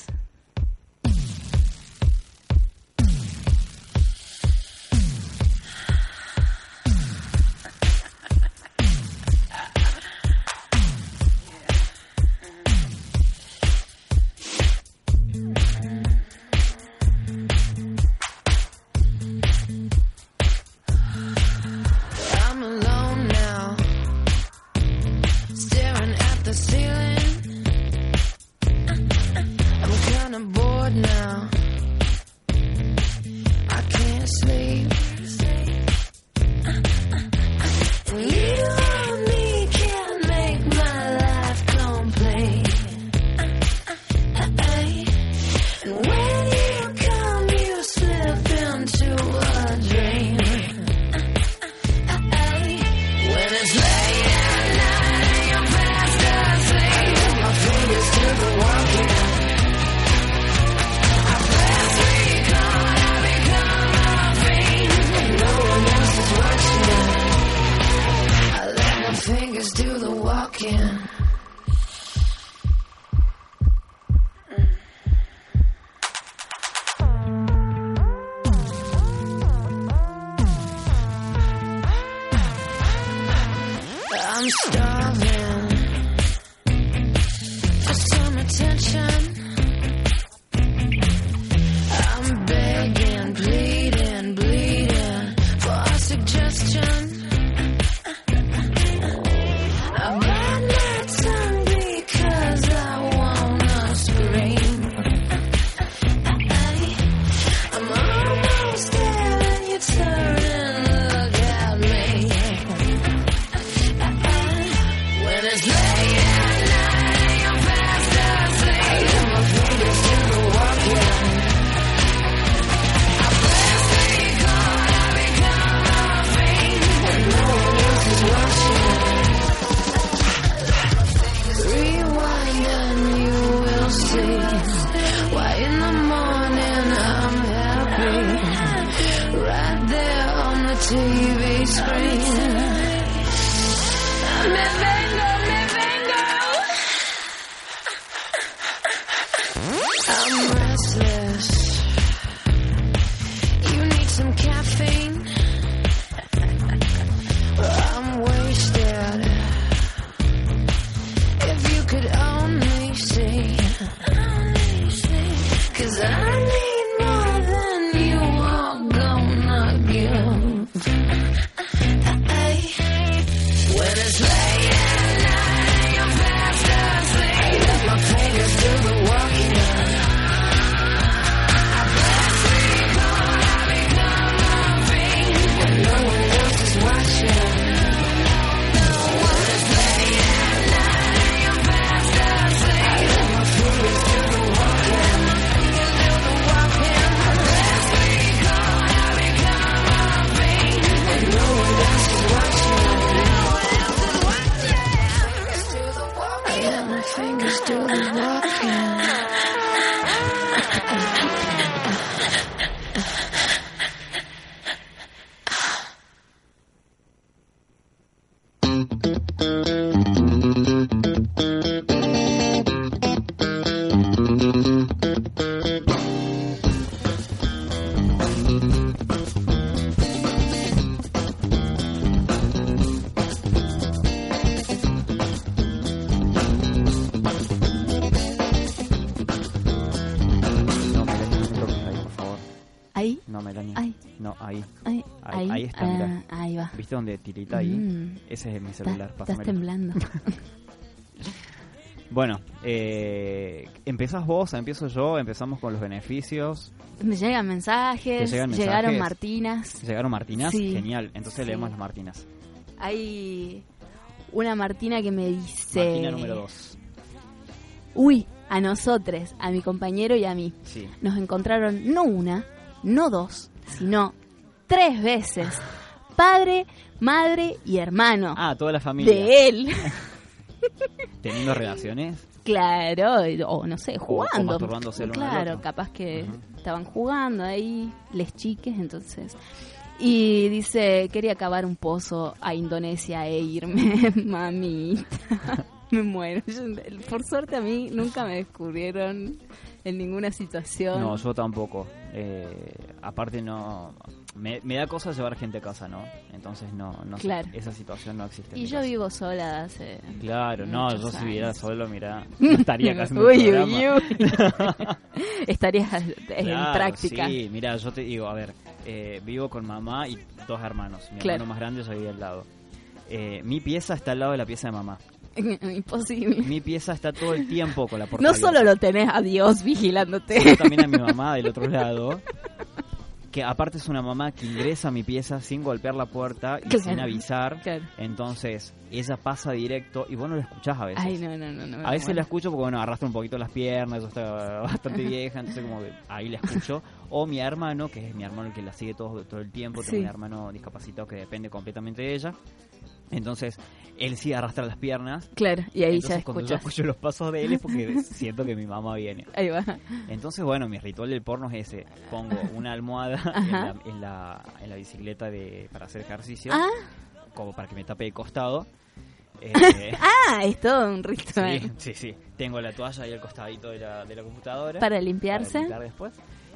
Ahí. Ahí, Ahí, está, Ah, mira. ahí va. ¿Viste donde tirita ahí? Mm. Ese es mi Está- celular, Estás pásamelo. temblando. Bueno, eh, ¿empezás vos? ¿Empiezo yo? ¿Empezamos con los beneficios? Me llegan mensajes, ¿Te llegan llegaron? Martinas. ¿Llegaron Martinas? Sí. Genial. Entonces Sí. leemos las Martinas. Hay una Martina que me dice... Martina número 2. Uy, a nosotros, a mi compañero y a mí. Sí. Nos encontraron no una, no dos, sino tres veces. Padre, madre y hermano. Ah, toda la familia. de él. ¿Teniendo relaciones? Claro, o no sé, O- o jugando. uno al claro, capaz que estaban jugando ahí, les chiques, entonces. Y dice, quería cavar un pozo a Indonesia e irme, mamita. me muero. Yo- por suerte a mí nunca me descubrieron en ninguna situación. No, yo tampoco. Eh, aparte no... Me, me da cosa llevar gente a casa, ¿no? Entonces no, no Claro. esa situación no existe. y yo casa. vivo sola hace... Claro, no, yo si años. viviera solo, mira, no estaría haciendo Uy, uy, uy. Estarías en Claro, práctica. Sí, mira, yo te digo, a ver, eh, vivo con mamá y dos hermanos. Mi Claro. hermano más grande vive al lado. Eh, mi pieza está al lado de la pieza de mamá. Imposible. Mi pieza está todo el tiempo con la puerta No abierta. solo lo tenés a Dios vigilándote. sino también a mi mamá del otro lado. Que aparte es una mamá que ingresa a mi pieza sin golpear la puerta y Claro, sin avisar. claro. Entonces, ella pasa directo y vos no la escuchás a veces. Ay, no, no, no. A veces la escucho porque, bueno, arrastra un poquito las piernas, ella está bastante vieja, entonces como que ahí la escucho. O mi hermano, que es mi hermano el que la sigue todo, todo el tiempo, tengo Sí. un hermano discapacitado que depende completamente de ella. Entonces, él sí arrastra las piernas. Claro, y ahí Entonces, ya cuando yo escucho los pasos de él es porque siento que mi mamá viene. Ahí va. Entonces, bueno, mi ritual del porno es ese. Pongo una almohada en la, en, la, en la bicicleta de, para hacer ejercicio, Ah. como para que me tape de costado. Eh, Ah, es todo un ritual. Sí, sí, sí. Tengo la toalla ahí al costadito de la, de la computadora. Para limpiarse. Para limpiar después.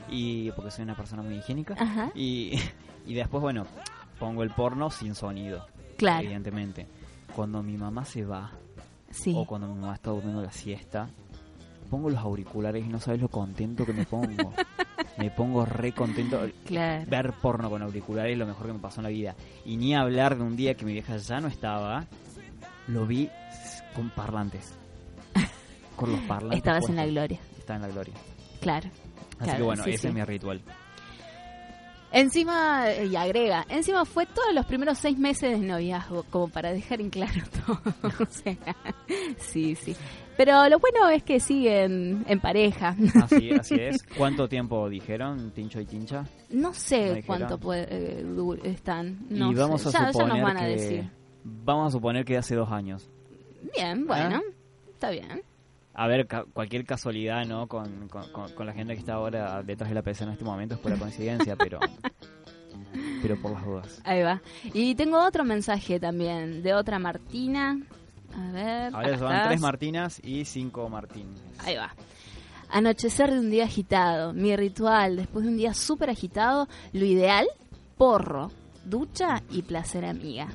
Y porque soy una persona muy higiénica. Ajá. Y, y después, bueno, pongo el porno sin sonido. Claro. Evidentemente. Cuando mi mamá se va, Sí. o cuando mi mamá está durmiendo la siesta, pongo los auriculares y no sabes lo contento que me pongo. me pongo re contento. Claro. Ver porno con auriculares es lo mejor que me pasó en la vida. Y ni hablar de un día que mi vieja ya no estaba, lo vi con parlantes. con los parlantes. Estabas en la gloria. Estaba en la gloria. Claro. Así Claro, que bueno, sí, ese sí. es mi ritual. Encima, eh, y agrega, encima fue todos los primeros seis meses de noviazgo, como para dejar en claro todo. O sea, sí, sí. Pero lo bueno es que siguen en pareja. Así, así es. ¿Cuánto tiempo dijeron, Tincho y Tincha? No ¿No sé cuánto puede, eh, están. No y vamos sé. a Ya- ya, suponer nos van a que decir. vamos a suponer que hace dos años. Bien, bueno, Ah. está bien. A ver, ca- cualquier casualidad, ¿no? Con, con, con- con la gente que está ahora detrás de la PC en este momento es pura coincidencia, pero pero por las dudas. Ahí va. Y tengo otro mensaje también de otra Martina. A ver. Ahora son estás. tres Martinas y cinco Martín. Ahí va. Anochecer de un día agitado. Mi ritual después de un día súper agitado. Lo ideal, porro, ducha y placer amiga.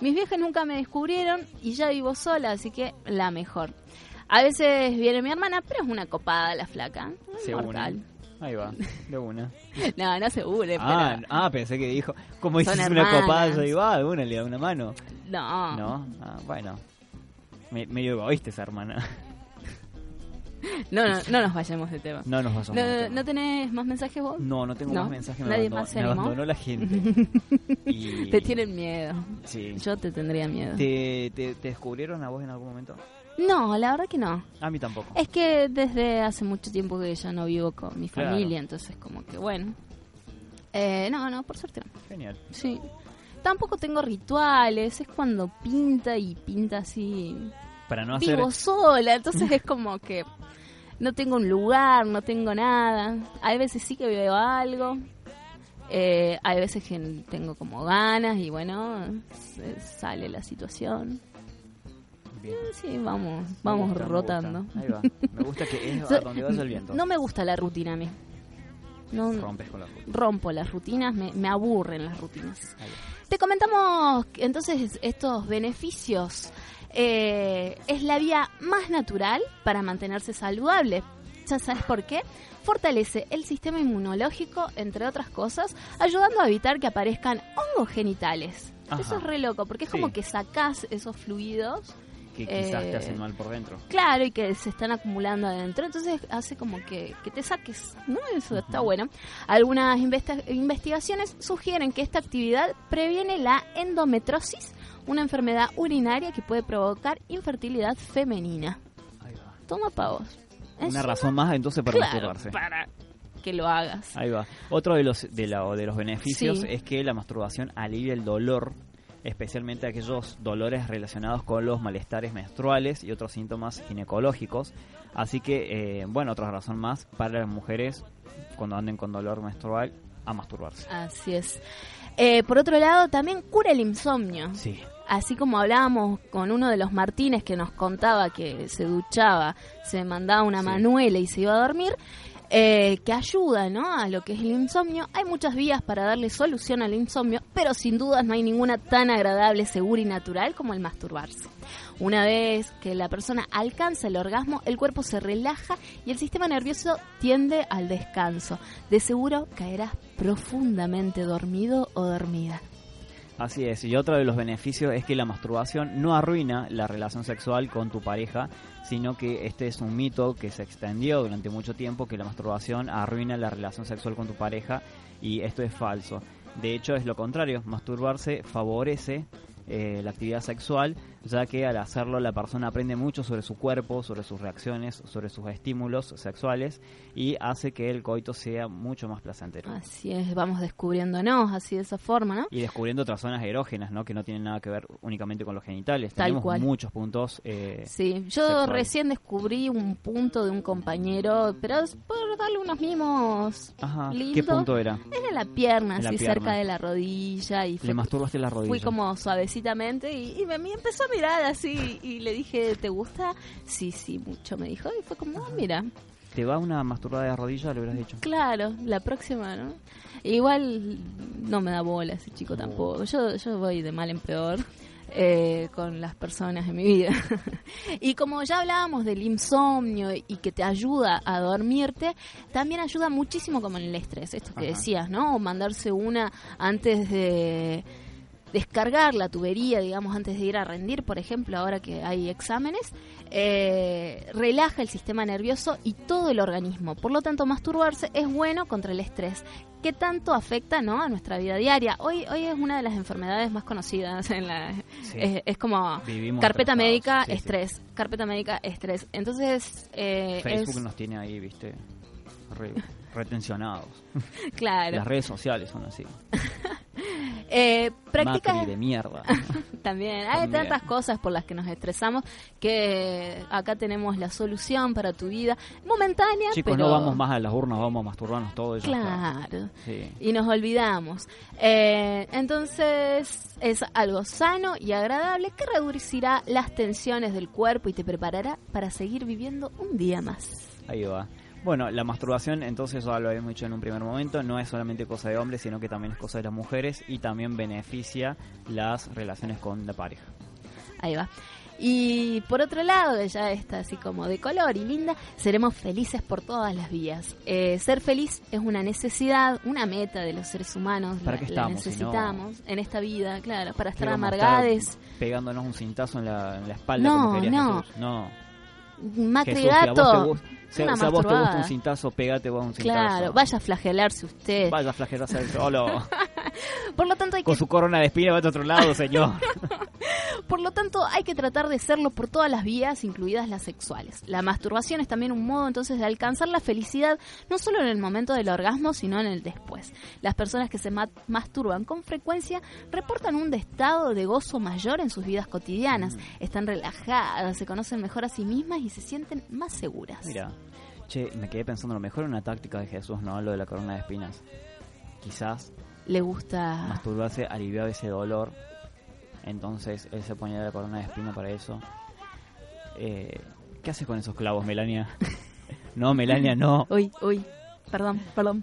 Mis viejas nunca me descubrieron y ya vivo sola, así que la mejor. A veces viene mi hermana, pero es una copada la flaca. Se Mortal. Ahí va, de una. No, no se une, Ah, pero... ah, pensé que dijo, como dices una copada, yo digo, ah, de una le da una mano. No. No, ah, bueno. Me, medio egoísta esa hermana. No, no, no nos vayamos de tema. No nos vayamos ¿No, de tema. ¿no tenés más mensajes vos? No, no tengo ¿No? más mensajes. Me ¿Nadie abandonó, más se me animó? abandonó la gente. Y- Te tienen miedo. Sí. Yo te tendría miedo. ¿Te, te, te descubrieron a vos en algún momento? No, la verdad que no. A mí tampoco. Es que desde hace mucho tiempo que ya no vivo con mi Claro. familia, entonces como que bueno. Eh, no, no, por suerte no. Genial. Sí. Tampoco tengo rituales, es cuando pinta y pinta así. Para no hacer... Vivo sola, entonces es como que no tengo un lugar, no tengo nada. Hay veces sí que veo algo. eh, hay veces que tengo como ganas y bueno, se- sale la situación. Bien. Sí, vamos, vamos gusta, rotando. Ahí va. Me gusta que es a donde vaya el viento. No me gusta la rutina a mí. No, Rompes con la ruta. rompo las rutinas, me, me aburren las rutinas. Te comentamos entonces estos beneficios. Eh, es la vía más natural para mantenerse saludable. ¿Ya sabes por qué? Fortalece el sistema inmunológico, entre otras cosas, ayudando a evitar que aparezcan hongos genitales. Ajá. Eso es re loco, porque es Sí. como que sacás esos fluidos Que quizás Eh, te hacen mal por dentro. Claro, y que se están acumulando adentro. Entonces hace como que, que te saques, ¿no? Eso está bueno. Algunas investigaciones sugieren que esta actividad previene la endometrosis, una enfermedad urinaria que puede provocar infertilidad femenina. Toma pavos. Una razón más entonces para Claro, masturbarse. para que lo hagas. Ahí va. Otro de los de, la- de los beneficios Sí. es que la masturbación alivia el dolor, especialmente aquellos dolores relacionados con los malestares menstruales y otros síntomas ginecológicos. Así que, eh, bueno, otra razón más para las mujeres cuando anden con dolor menstrual a masturbarse. Así es. Eh, por otro lado, también cura el insomnio. Sí. Así como hablábamos con uno de los Martínez que nos contaba que se duchaba, se mandaba una manuela y se iba a dormir, eh, que ayuda ¿no? a lo que es el insomnio. Hay muchas vías para darle solución al insomnio, pero sin dudas no hay ninguna tan agradable, segura y natural como el masturbarse. Una vez que la persona alcanza el orgasmo, el cuerpo se relaja y el sistema nervioso tiende al descanso. De seguro caerás profundamente dormido o dormida. Así es, y otro de los beneficios es que la masturbación no arruina la relación sexual con tu pareja, sino que este es un mito que se extendió durante mucho tiempo, que la masturbación arruina la relación sexual con tu pareja, y esto es falso. De hecho, es lo contrario, masturbarse favorece eh, la actividad sexual, ya que al hacerlo la persona aprende mucho sobre su cuerpo, sobre sus reacciones, sobre sus estímulos sexuales, y hace que el coito sea mucho más placentero. Así es, vamos descubriéndonos así de esa forma, ¿no? Y descubriendo otras zonas erógenas, ¿no? Que no tienen nada que ver únicamente con los genitales. Tal Tenemos cual. muchos puntos. eh, Sí, yo sexuales. recién descubrí un punto de un compañero, pero es por darle unos mimos Ajá. lindos. ¿Qué punto era? Era la pierna, En la así pierna. cerca de la rodilla. y Le fue- masturbaste la rodilla. Fui como y, y me, me empezó a mirar así y le dije, ¿te gusta? Sí, sí, mucho, me dijo. Y fue como, "Ah, mira, ¿Te va una masturbada de rodilla? Le hubieras dicho. claro, la próxima, ¿no? Igual no me da bola ese chico tampoco. Yo, yo voy de mal en peor. eh, con las personas en mi vida. y como ya hablábamos del insomnio y que te ayuda a dormirte, también ayuda muchísimo como en el estrés, esto que Ajá. decías, ¿no? O mandarse una antes de descargar la tubería, digamos, antes de ir a rendir, por ejemplo, ahora que hay exámenes, eh, relaja el sistema nervioso y todo el organismo. Por lo tanto, masturbarse es bueno contra el estrés. ¿Qué tanto afecta ¿no? a nuestra vida diaria? Hoy, hoy es una de las enfermedades más conocidas en la... Sí. Es, es como Vivimos carpeta médica, sí, sí. estrés, carpeta médica, estrés. Entonces, eh, Facebook es- nos tiene ahí, viste, re- retencionados. Claro. Las redes sociales son así. eh, practicas... Macri de mierda. También, hay También. tantas cosas por las que nos estresamos que acá tenemos la solución para tu vida momentánea, Chicos, pero no vamos más a las urnas, vamos a masturbarnos ya está. Claro. Sí. Y nos olvidamos. Eh, entonces es algo sano y agradable que reducirá las tensiones del cuerpo y te preparará para seguir viviendo un día más. Ahí va. Bueno, la masturbación, entonces ya lo habíamos dicho en un primer momento, no es solamente cosa de hombres, sino que también es cosa de las mujeres y también beneficia las relaciones con la pareja. Ahí va. Y por otro lado, ya está así como de color y linda, seremos felices por todas las vías. Eh, ser feliz es una necesidad, una meta de los seres humanos. ¿Para la, qué la estamos si no? necesitamos en esta vida, claro, para ¿Qué estar amargades. pegándonos un cintazo en la, en la espalda No, no. No. Macri Jesús, gato, gust- si, una si a vos te gusta un cintazo, pegate vos un cintazo. Claro, vaya a flagelarse usted. Vaya a flagelarse el solo. Por lo tanto hay Con que su corona de espina vete a otro lado, señor. Por lo tanto, hay que tratar de serlo por todas las vías, incluidas las sexuales. La masturbación es también un modo entonces de alcanzar la felicidad, no solo en el momento del orgasmo, sino en el después. Las personas que se ma- masturban con frecuencia reportan un estado de gozo mayor en sus vidas cotidianas. Están relajadas, se conocen mejor a sí mismas y se sienten más seguras. Mira, che, me quedé pensando, lo mejor una táctica de Jesús, ¿no? Lo de la corona de espinas. Quizás Le gusta... masturbarse aliviaba ese dolor. Entonces él se ponía la corona de espina para eso. Eh, ¿Qué haces con esos clavos, Melania? no, Melania, no. Uy, uy, perdón, perdón.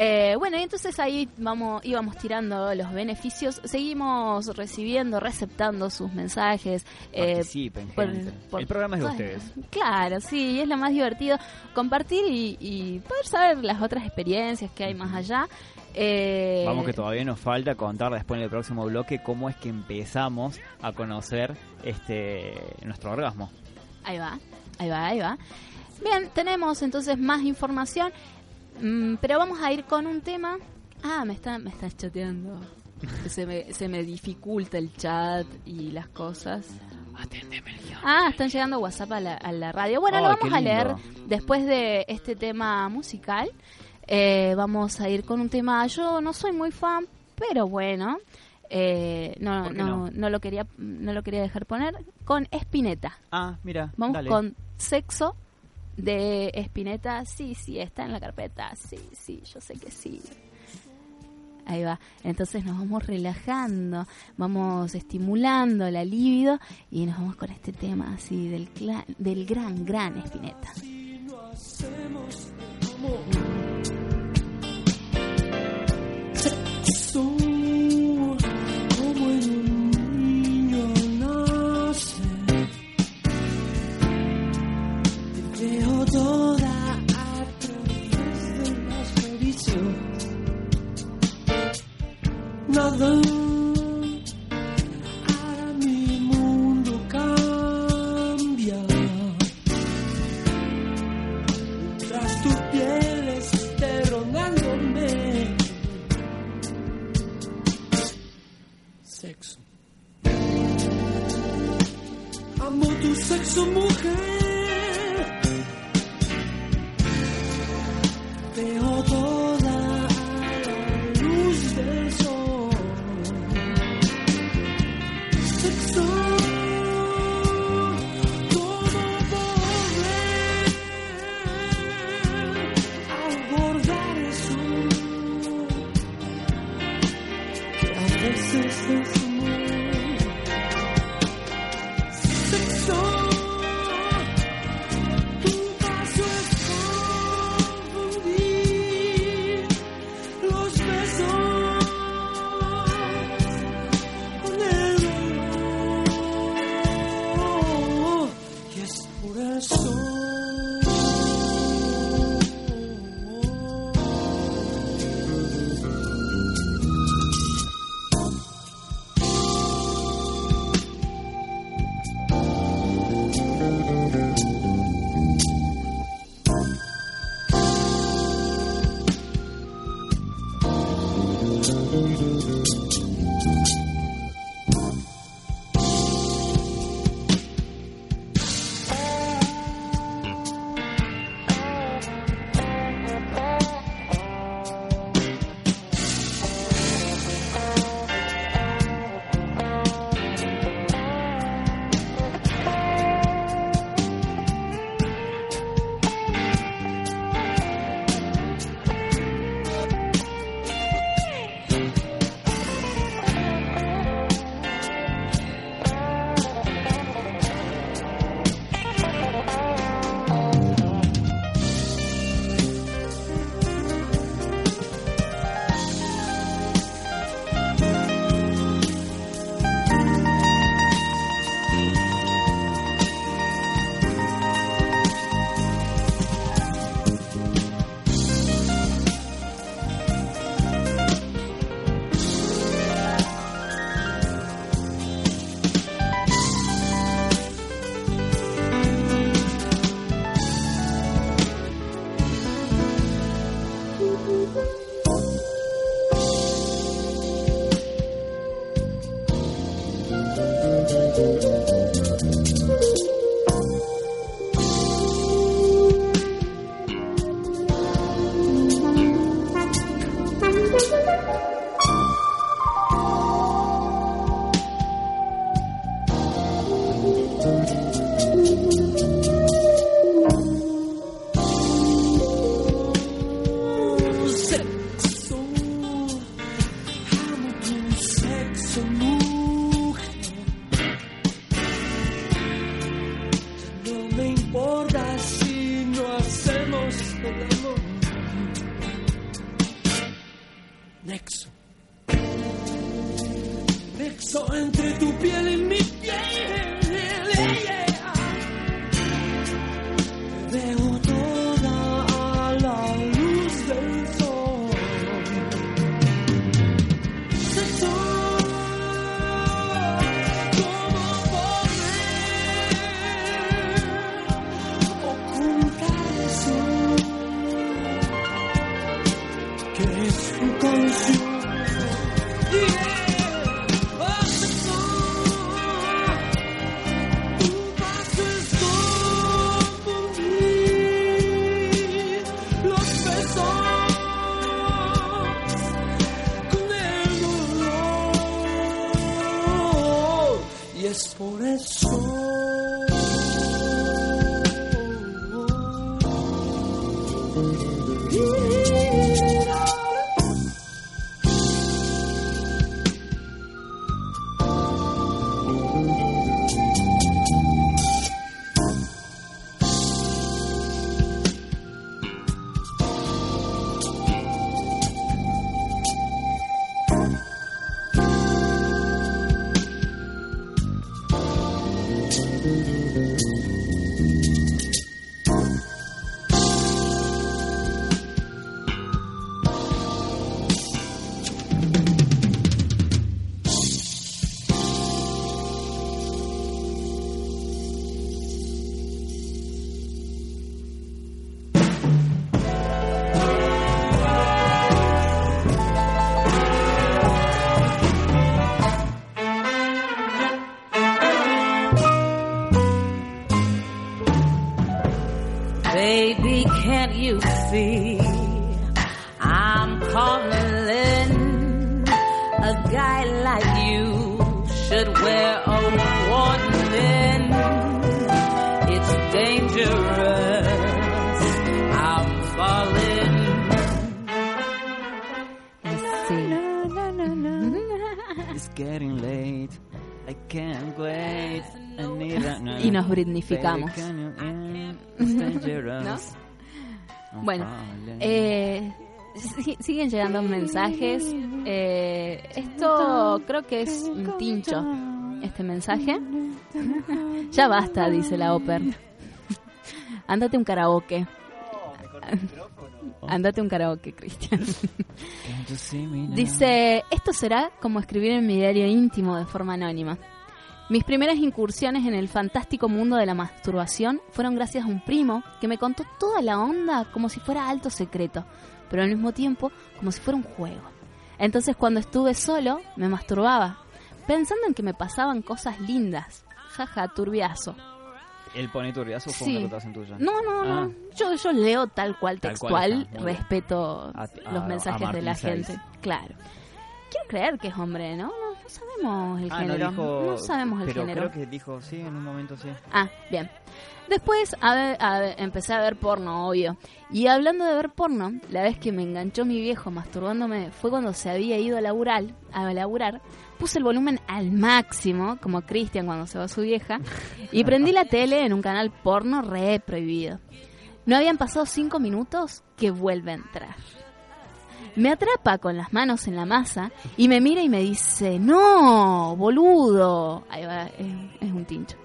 Eh, bueno, y entonces ahí vamos, íbamos tirando los beneficios. Seguimos recibiendo, receptando sus mensajes. eh, Participen, por- gente. por- El programa es de bueno, ustedes. Claro, sí, es lo más divertido. Compartir y, y poder saber las otras experiencias que hay más allá. Eh, Vamos que todavía nos falta contar después en el próximo bloque cómo es que empezamos a conocer este nuestro orgasmo. Ahí va, ahí va, ahí va. Bien, tenemos entonces más información, mm, pero vamos a ir con un tema. Ah, me está, me estás chateando. Se me, se me dificulta el chat y las cosas. Ah, están llegando WhatsApp a la, a la radio. Bueno, lo vamos a leer después de este tema musical. Eh, vamos a ir con un tema. Yo no soy muy fan, pero bueno. eh, no, ¿Por qué no, no? no lo quería, no lo quería dejar poner con Espineta. Ah, mira, Vamos dale. con sexo de Espineta. Sí, sí, está en la carpeta. Sí, sí, yo sé que sí. Ahí va. Entonces nos vamos relajando, vamos estimulando la libido y nos vamos con este tema así del, del gran, gran Espineta. Can't you see? I'm calling. A guy like you should wear a warning. It's dangerous. I'm falling. Let's see. It's getting late. I can't wait. I need a- no, Y no. nos britnificamos. Baby, can you- yeah, it's dangerous. Bueno, falling. eh, si- siguen llegando mensajes. Eh, esto creo que es un tincho, este mensaje. ya basta, dice la Oper. Ándate un karaoke. Ándate un karaoke, Cristian. Dice, esto será como escribir en mi diario íntimo de forma anónima. Mis primeras incursiones en el fantástico mundo de la masturbación fueron gracias a un primo que me contó toda la onda como si fuera alto secreto, pero al mismo tiempo como si fuera un juego. Entonces cuando estuve solo, me masturbaba, pensando en que me pasaban cosas lindas. Jaja, turbiazo. El pone turbiazo fue Sí. una anotación tuya. No, no, Ah. no. Yo, yo leo tal cual Tal cual textual, bien. respeto A- los mensajes de la gente. Claro. Quiero creer que es hombre, ¿no? No, no sabemos el Ah, género. no dijo. sabemos el pero género. creo que dijo sí en un momento sí. Ah, bien. Después a ver- a ver, empecé a ver porno, obvio. Y hablando de ver porno, la vez que me enganchó mi viejo masturbándome fue cuando se había ido a laburar, a laburar. Puse el volumen al máximo, como Cristian cuando se va a su vieja, y prendí la tele en un canal porno re prohibido. No habían pasado cinco minutos que vuelve a entrar. Me atrapa con las manos en la masa y me mira y me dice, no, boludo. Ahí va, es, es un tincho.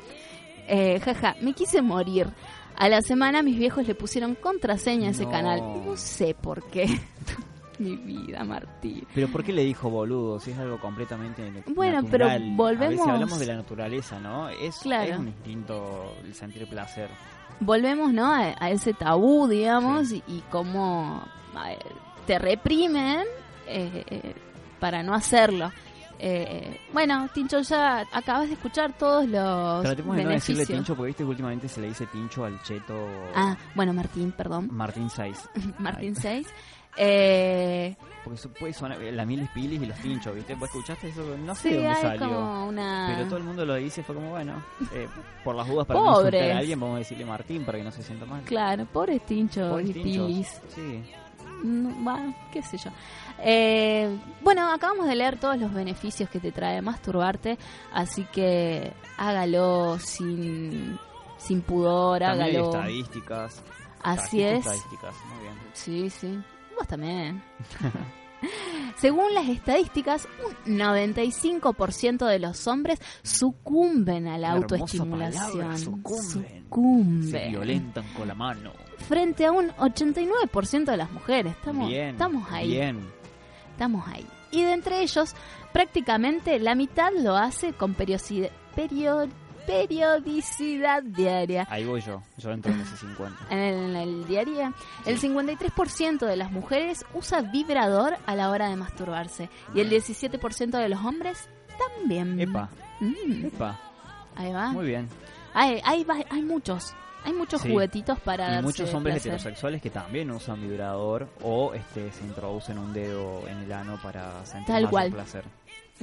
Eh, jaja, me quise morir. A la semana mis viejos le pusieron contraseña a ese No. canal. No sé por qué. Mi vida, Martín. Pero ¿por qué le dijo boludo? Si es algo completamente Bueno, pero. A volvemos- veces hablamos de la naturaleza, ¿no? Es, Claro. es un instinto el sentir placer. Volvemos, ¿no? A, a ese tabú, digamos, y, y cómo a ver, te reprimen eh, eh, para no hacerlo. Eh, bueno, Tincho, ya acabas de escuchar todos los Tratemos de no decirle tincho porque viste que últimamente se le dice tincho al cheto Ah, bueno, Martín, perdón. Martín Saiz. Martín 6. Eh, Porque eso puede sonar la miles pilis y los tinchos, ¿viste? ¿Vos escuchaste eso? No sé Sí, de dónde salió. como una- Pero todo el mundo lo dice, fue como, bueno, eh, por las dudas para no insultar a alguien, vamos a decirle Martín para que no se sienta mal. claro, pobres Tincho Pobres y tinchos, Pilis. Sí. No, va, qué sé yo. Eh, bueno, acabamos de leer todos los beneficios que te trae masturbarte, así que hágalo sin, sin pudor, También hay hágalo. estadísticas. Así es. Estadísticas, muy bien. Sí, sí. Vos también. Según las estadísticas, un 95% de los hombres sucumben a la Una autoestimulación. palabra, sucumben. Sucumben. Se violentan con la mano. Frente a un 89% de las mujeres. Estamos, bien. estamos ahí. Bien. Estamos ahí. Y de entre ellos, prácticamente la mitad lo hace con periodicidad, periodicidad diaria. Ahí voy yo. Yo entro en ese 50. En el, en el diario, el 53% de las mujeres usa vibrador a la hora de masturbarse y el 17% de los hombres también. Epa. Mm, Epa. ahí va. Muy bien. Hay, hay, hay muchos. Hay muchos Sí. juguetitos para y darse muchos hombres placer. heterosexuales que también usan vibrador o este se introducen un dedo en el ano para sentir Tal mayor cual. placer.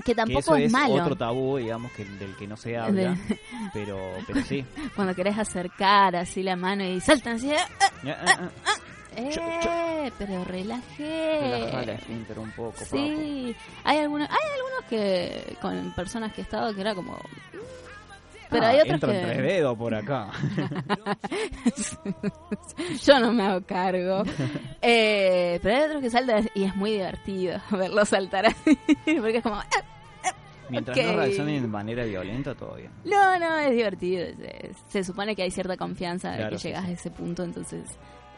Que tampoco eso es malo. otro tabú, digamos, que del que no se habla, De- pero pero sí. Cuando querés acercar así la mano y saltan así. ¡ah! Ya, ah, ah, ¡Eh! Pero relajé. relaja la esfínter un poco. Sí, hay algunos, hay algunos que con personas que he estado que era como pero Ah, hay otros entro que entre dedos por acá. yo no me hago cargo. Eh, pero hay otros que saltan y es muy divertido verlos saltar así, porque es como "Ah". Mientras Ok. no reaccionen de manera violenta, todo bien. no, no, es divertido. Se, se supone que hay cierta confianza de Claro, que llegas sí. a ese punto, entonces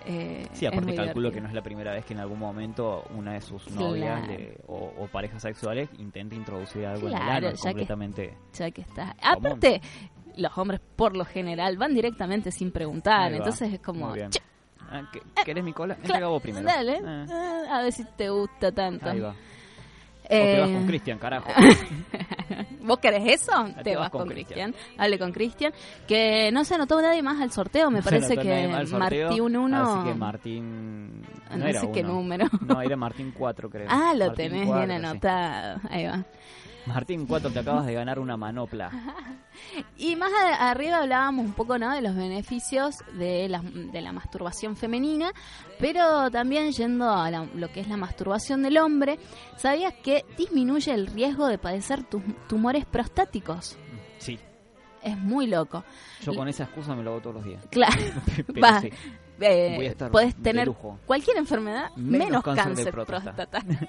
eh, Sí, aparte calculo que no es la primera vez que en algún momento una de sus novias Claro. le- o, o parejas sexuales intenta introducir algo en el Claro, ano, ya que- completamente. ya que está. común. Aparte, los hombres por lo general van directamente sin preguntar, entonces es como, Muy bien. "Che, Ah, ¿qué- ¿Querés mi cola? Cla- Entrega vos primero. Dale, Ah, eh, a ver si te gusta tanto. ahí va. O Eh, te vas con Cristian, carajo. ¿Vos querés eso? Te, te vas vas con Cristian. Hable con Cristian. Que no se anotó nadie más al sorteo. Me No parece que Martín 1. Así que Martín. No, No era sé qué uno. número. No, era Martín 4, creo. Ah, lo Martín tenés 4, bien sí. anotado. Ahí va. Martín 4, te acabas de ganar una manopla. Y más a- arriba hablábamos un poco ¿no? de los beneficios de la, de la masturbación femenina, pero también yendo a la- lo que es la masturbación del hombre, ¿sabías que disminuye el riesgo de padecer tus tumores prostáticos? Sí, Es muy loco. yo con esa excusa me lo hago todos los días. Claro, va. sí. Eh, Voy a estar podés de tener lujo. cualquier enfermedad Menos menos, cáncer cáncer, de próstata. próstata.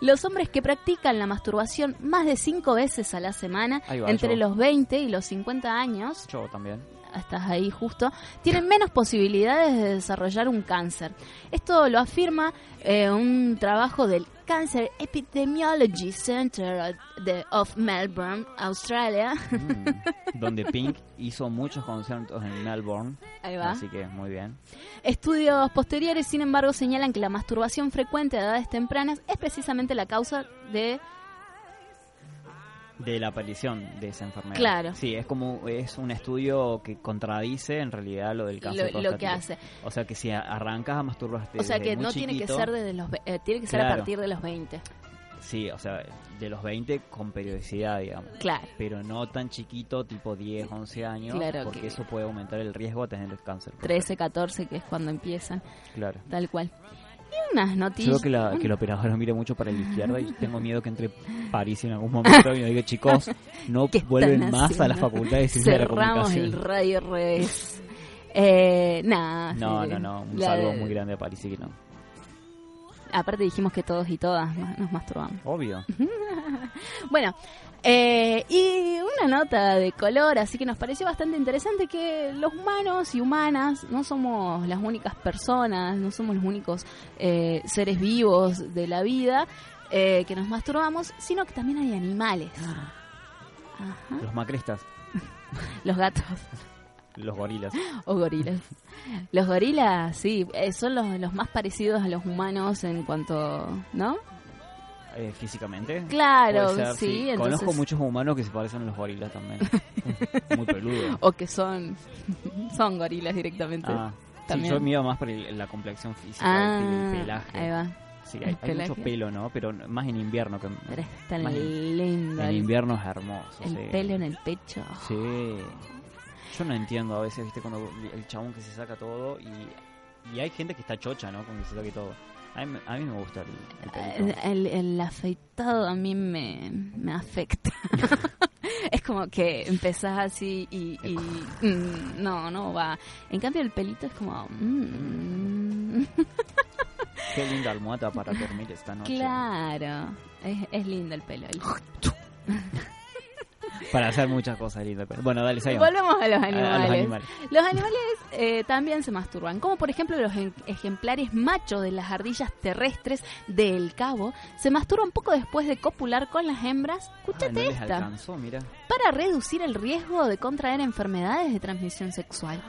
Los hombres que practican la masturbación más de cinco veces a la semana, va, entre yo. los 20 y los 50 años, Yo también. estás ahí justo, tienen menos posibilidades de desarrollar un cáncer. Esto lo afirma eh, un trabajo del Cancer Epidemiology Center of Melbourne, Australia. Mm, donde Pink hizo muchos conciertos en Melbourne. Ahí va. Así que muy bien. Estudios posteriores, sin embargo, señalan que la masturbación frecuente a edades tempranas es precisamente la causa de De la aparición de esa enfermedad. Claro. Sí, es como es un estudio que contradice en realidad lo del cáncer Lo- lo que hace. O sea que si arrancas a masturbarte O sea desde que muy no tiene que ser desde los eh, tiene que ser a partir de los 20. Sí, o sea, de los 20 con periodicidad, digamos. Claro. Pero no tan chiquito, tipo 10, 11 años, Claro porque que- eso puede aumentar el riesgo a tener el cáncer. 13, 14, que es cuando empiezan, Claro. tal cual. Unas Yo noticias. veo que la, que la operadora mire mucho para la izquierda y tengo miedo que entre París en algún momento y me diga, chicos, no ¿Qué están vuelven más a la facultad de ciencia de la Cerramos comunicación. el radio revés. Eh, nada. No, sí, no, no, un saludo muy grande a París y que no. Aparte dijimos que todos y todas nos nos masturbamos. Obvio. Bueno, eh, y una nota de color, así que nos pareció bastante interesante que los humanos y humanas no somos las únicas personas, no somos los únicos eh, seres vivos de la vida eh, que nos masturbamos, sino que también hay animales. Ajá. Los macristas, Los gatos los gorilas. o gorilas. Los gorilas, sí, eh, son los, los más parecidos a los humanos en cuanto, ¿no? Eh, físicamente. Claro, ser, sí, Conozco entonces- muchos humanos que se parecen a los gorilas también. Muy peludos. O que son, son gorilas directamente. Ah, sí, También. yo me iba más por el- la complexión física, Ah, el, el pelaje. ahí va. Sí, hay, hay mucho pelo, ¿no? Pero más en invierno que Pero es tan en- lindo. En invierno es hermoso. El sí. pelo en el pecho. Sí. Yo no entiendo a veces, ¿viste? Cuando el chabón que se saca todo y, y hay gente que está chocha, ¿no? Con que se saque todo. A mí, me- a mí me gusta el, el pelito. El, el afeitado a mí me, me afecta. es como que empezás así y, y, mm, no, no va. En cambio el pelito es como... mm. Qué linda almohada para dormir esta noche. Claro, es, es lindo el pelo. Para hacer muchas cosas lindas. Bueno, dale, seguimos. Volvemos a los animales. a los animales. Los animales eh, también se masturban, como por ejemplo los ejemplares machos de las ardillas terrestres del Cabo se masturban poco después de copular con las hembras. Ah, Escúchate no esta. alcanzó, mira. Para reducir el riesgo de contraer enfermedades de transmisión sexual.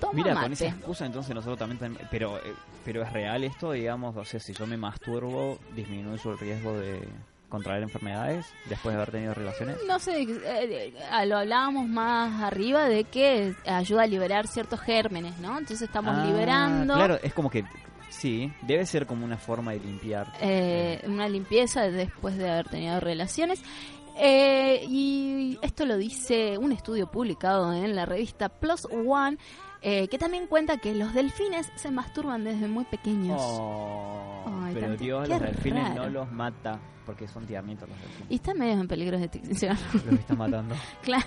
Toma Mira, mate. con esa excusa entonces nosotros también... Pero, eh, pero es real esto, digamos, o sea, si yo me masturbo, disminuyo el riesgo de contraer enfermedades después de haber tenido relaciones. No sé, eh, eh, lo hablábamos más arriba de que ayuda a liberar ciertos gérmenes, ¿no? Entonces estamos Ah, liberando Claro, es como que... Sí, debe ser como una forma de limpiar. eh, una limpieza después de haber tenido relaciones. Eh, y esto lo dice un estudio publicado en la revista Plus One, eh, que también cuenta que los delfines se masturban desde muy pequeños. Oh, Ay, pero tanto- Dios, qué los delfines raro. no los mata porque son tiernitos los Y delfines. están medio en peligro de extinción. Los está matando. claro.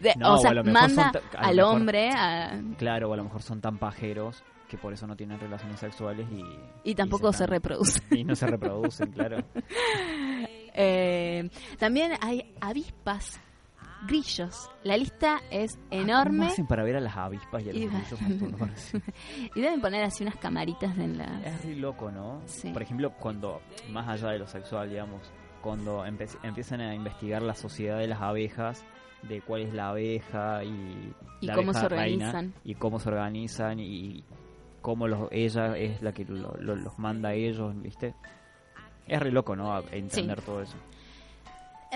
De- No, o sea, mejor manda son al mejor- hombre a- Claro, o a lo mejor son tan pajeros que por eso no tienen relaciones sexuales y... y tampoco se, están- reproducen. Y no se reproducen, claro. Eh, también hay avispas, grillos. La lista es enorme. ¿Cómo hacen para ver a las avispas y a los Y- grillos masturbarse? y deben poner así unas camaritas en la... Es muy loco, ¿no? Sí. Por ejemplo, cuando, más allá de lo sexual, digamos, cuando empe- empiezan a investigar la sociedad de las abejas, de cuál es la abeja y, Y la cómo abeja se reina, organizan. y cómo se organizan y cómo los, ella es la que lo- lo- los manda a ellos, ¿viste? Es re loco, ¿no? A- Entender todo eso.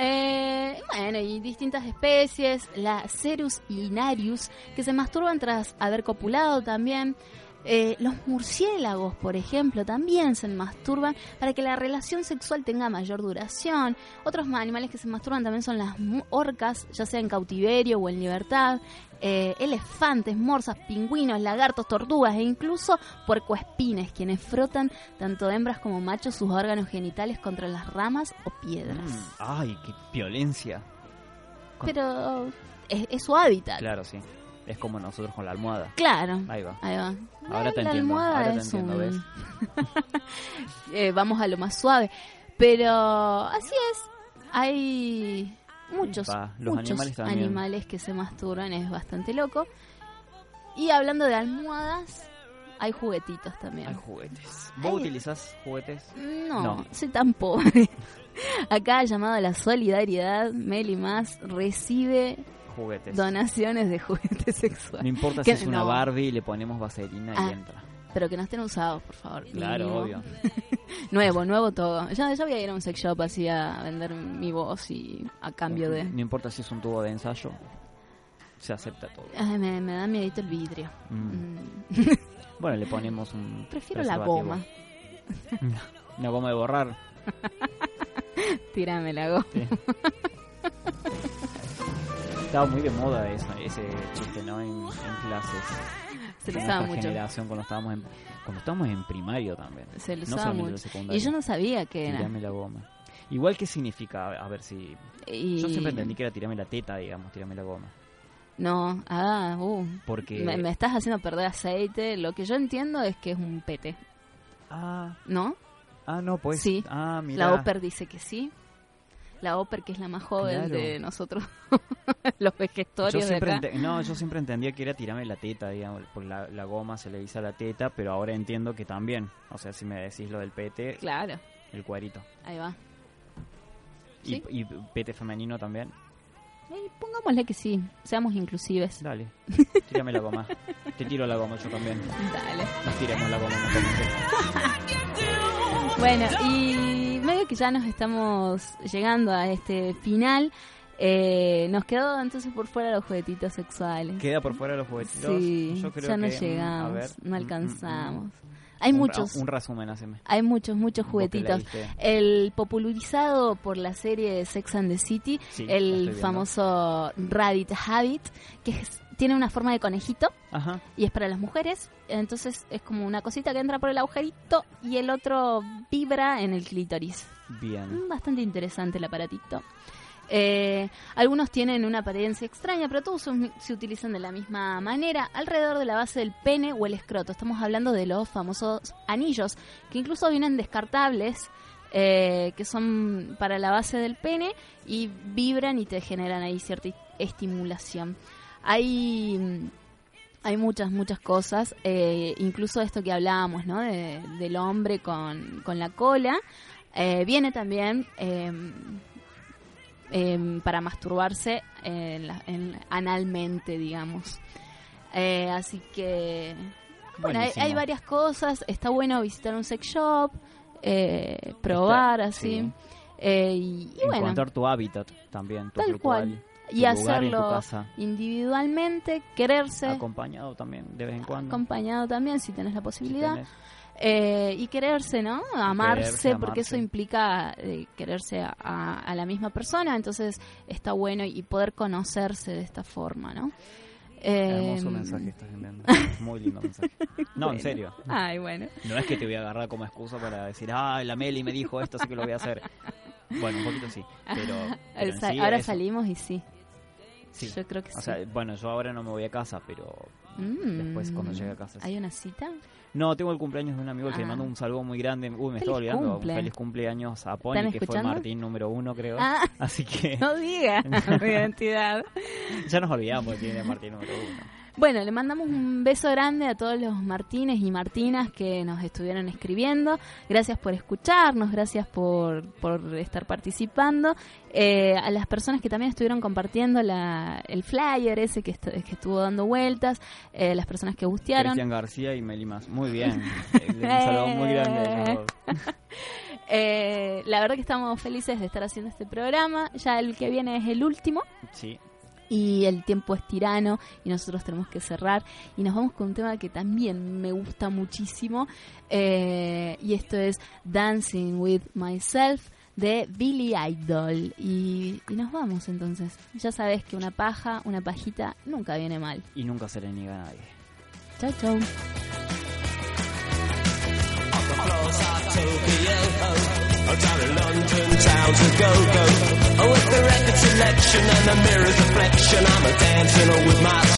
Eh, bueno, y distintas especies, la Cerus inarius, que se masturban tras haber copulado también. Eh, los murciélagos, por ejemplo, también se masturban para que la relación sexual tenga mayor duración. Otros ma- animales que se masturban también son las orcas, ya sea en cautiverio o en libertad. Eh, elefantes, morsas, pingüinos, lagartos, tortugas e incluso puercoespines, quienes frotan tanto hembras como machos sus órganos genitales contra las ramas o piedras. Mm, ¡Ay, qué violencia! Con- Pero es, es su hábitat. Claro, sí. Es como nosotros con la almohada. Claro. Ahí va. Ahí va. Ahora te la entiendo. almohada Ahora te es entiendo, un- ¿ves? Eh, vamos a lo más suave. Pero así es. Hay muchos, los muchos animales también. animales que se masturban. Es bastante loco. Y hablando de almohadas, hay juguetitos también. Hay juguetes. ¿Vos Hay- utilizás juguetes? No, No. soy tan pobre. Acá, llamado a la solidaridad, Meli Más recibe Juguetes. donaciones de juguetes sexuales. No importa si es una no, Barbie, le ponemos vaselina Ah, y entra. Pero que no estén usados, por favor. Claro, mínimo. obvio. nuevo, nuevo todo. Ya, ya voy a ir a un sex shop así a vender mi voz y a cambio de... No importa si es un tubo de ensayo, se acepta todo. Ay, me, me da miedito el vidrio. Mm. Mm. Bueno, le ponemos un. Prefiero la goma. Una goma de borrar. Tírame la goma. Sí. Estaba muy de moda esa, ese chiste, ¿no? En, en clases. Se lo usaba mucho. generación cuando estábamos en cuando estábamos en primario también. Se lo no usaba en mucho. secundario. Y yo no sabía qué era. Tirame la goma. Igual, ¿qué significa? A ver si... Y- Yo siempre entendí que era tirame la teta, digamos, tirame la goma. No, ah, uh. Porque... Me, me estás haciendo perder aceite. Lo que yo entiendo es que es un pete. Ah, ¿No? ah no, pues... Sí. Ah, mira. La Oper dice que sí. La Oper, que es la más joven Claro. de nosotros, los Yo vegetarios de acá. no, yo siempre entendía que era tirarme la teta, digamos, por la, la goma se le dice a la teta, pero ahora entiendo que también, o sea, si me decís lo del pete, Claro, el cuerito. ahí va. Y, Sí. y pete femenino también. Y pongámosle que sí, seamos inclusives. Dale, tírame la goma. Te tiro la goma yo también. Dale. Nos tiremos la goma mutuamente. Bueno, y medio que ya nos estamos llegando a este final. eh, nos quedó entonces por fuera los juguetitos sexuales. Queda por fuera los juguetitos. Sí, yo creo ya no que, mm, llegamos, ver, no mm, alcanzamos. mm, mm. Hay Un ra- muchos. Un resumen, haceme. Hay muchos, muchos juguetitos. El popularizado por la serie Sex and the City, Sí, el famoso Rabbit Habit, que es- tiene una forma de conejito Ajá. y es para las mujeres. Entonces es como una cosita que entra por el agujerito y el otro vibra en el clítoris. Bien. Mm, Bastante interesante el aparatito. Eh, algunos tienen una apariencia extraña, pero todos son- se utilizan de la misma manera alrededor de la base del pene o el escroto. Estamos hablando de los famosos anillos, que incluso vienen descartables, eh, que son para la base del pene y vibran y te generan ahí cierta estimulación. Hay mm, hay muchas, muchas cosas, eh, incluso esto que hablábamos, ¿no? De- del hombre con, con la cola, eh, viene también eh, em, para masturbarse en la- en- analmente, digamos. Eh, así que, bueno, hay, hay varias cosas, está bueno visitar un sex shop, eh, probar Está- así. sí. y, y bueno, Encontrar tu hábitat también, tu Tal cual. Y hacerlo individualmente, quererse, acompañado también de vez en cuando. acompañado también si tenés la posibilidad. tenés. Eh, y quererse, ¿no? Amarse, quererse, porque eso implica eh, quererse a, a- a la misma persona, entonces está bueno y poder conocerse de esta forma, ¿no? Hermoso Eh, mensaje estás enviando. Muy lindo mensaje. No, Bueno. en serio. Ay, bueno. No es que te voy a agarrar como excusa para decir, ah, la Meli me dijo esto, así que lo voy a hacer. Bueno, un poquito sí, pero... pero en Sa- sí Ahora salimos y sí. Sí. Yo creo que O sí. sea, bueno, yo ahora no me voy a casa, pero Mm. después cuando llegue a casa. sí. ¿Hay una cita? No, tengo el cumpleaños de un amigo que le Ah. mando un saludo muy grande. Uy, me estaba olvidando. cumple. Un feliz cumpleaños a Pony, ¿Están que fue? Martín número uno, creo. Ah. Así que No diga mi identidad. ya nos olvidamos que tiene Martín número uno. Bueno, le mandamos un beso grande a todos los Martínez y Martinas que nos estuvieron escribiendo. Gracias por escucharnos, gracias por, por estar participando. Eh, a las personas que también estuvieron compartiendo la, el flyer ese que, est- que estuvo dando vueltas, eh, las personas que gustearon. Cristian García y Meli Más. Muy bien. Eh, Un saludo muy grande dos. Eh, la verdad que estamos felices de estar haciendo este programa. Ya el que viene es el último. Sí. Y el tiempo es tirano y nosotros tenemos que cerrar. Y nos vamos con un tema que también me gusta muchísimo eh, y esto es Dancing with Myself de Billy Idol. Y, y nos vamos entonces. Ya sabes que una paja una pajita nunca viene mal. Y nunca se le niega a nadie. chau chau Down in London town to go go. Oh, with the record selection and the mirror's reflection, I'm a dancing with my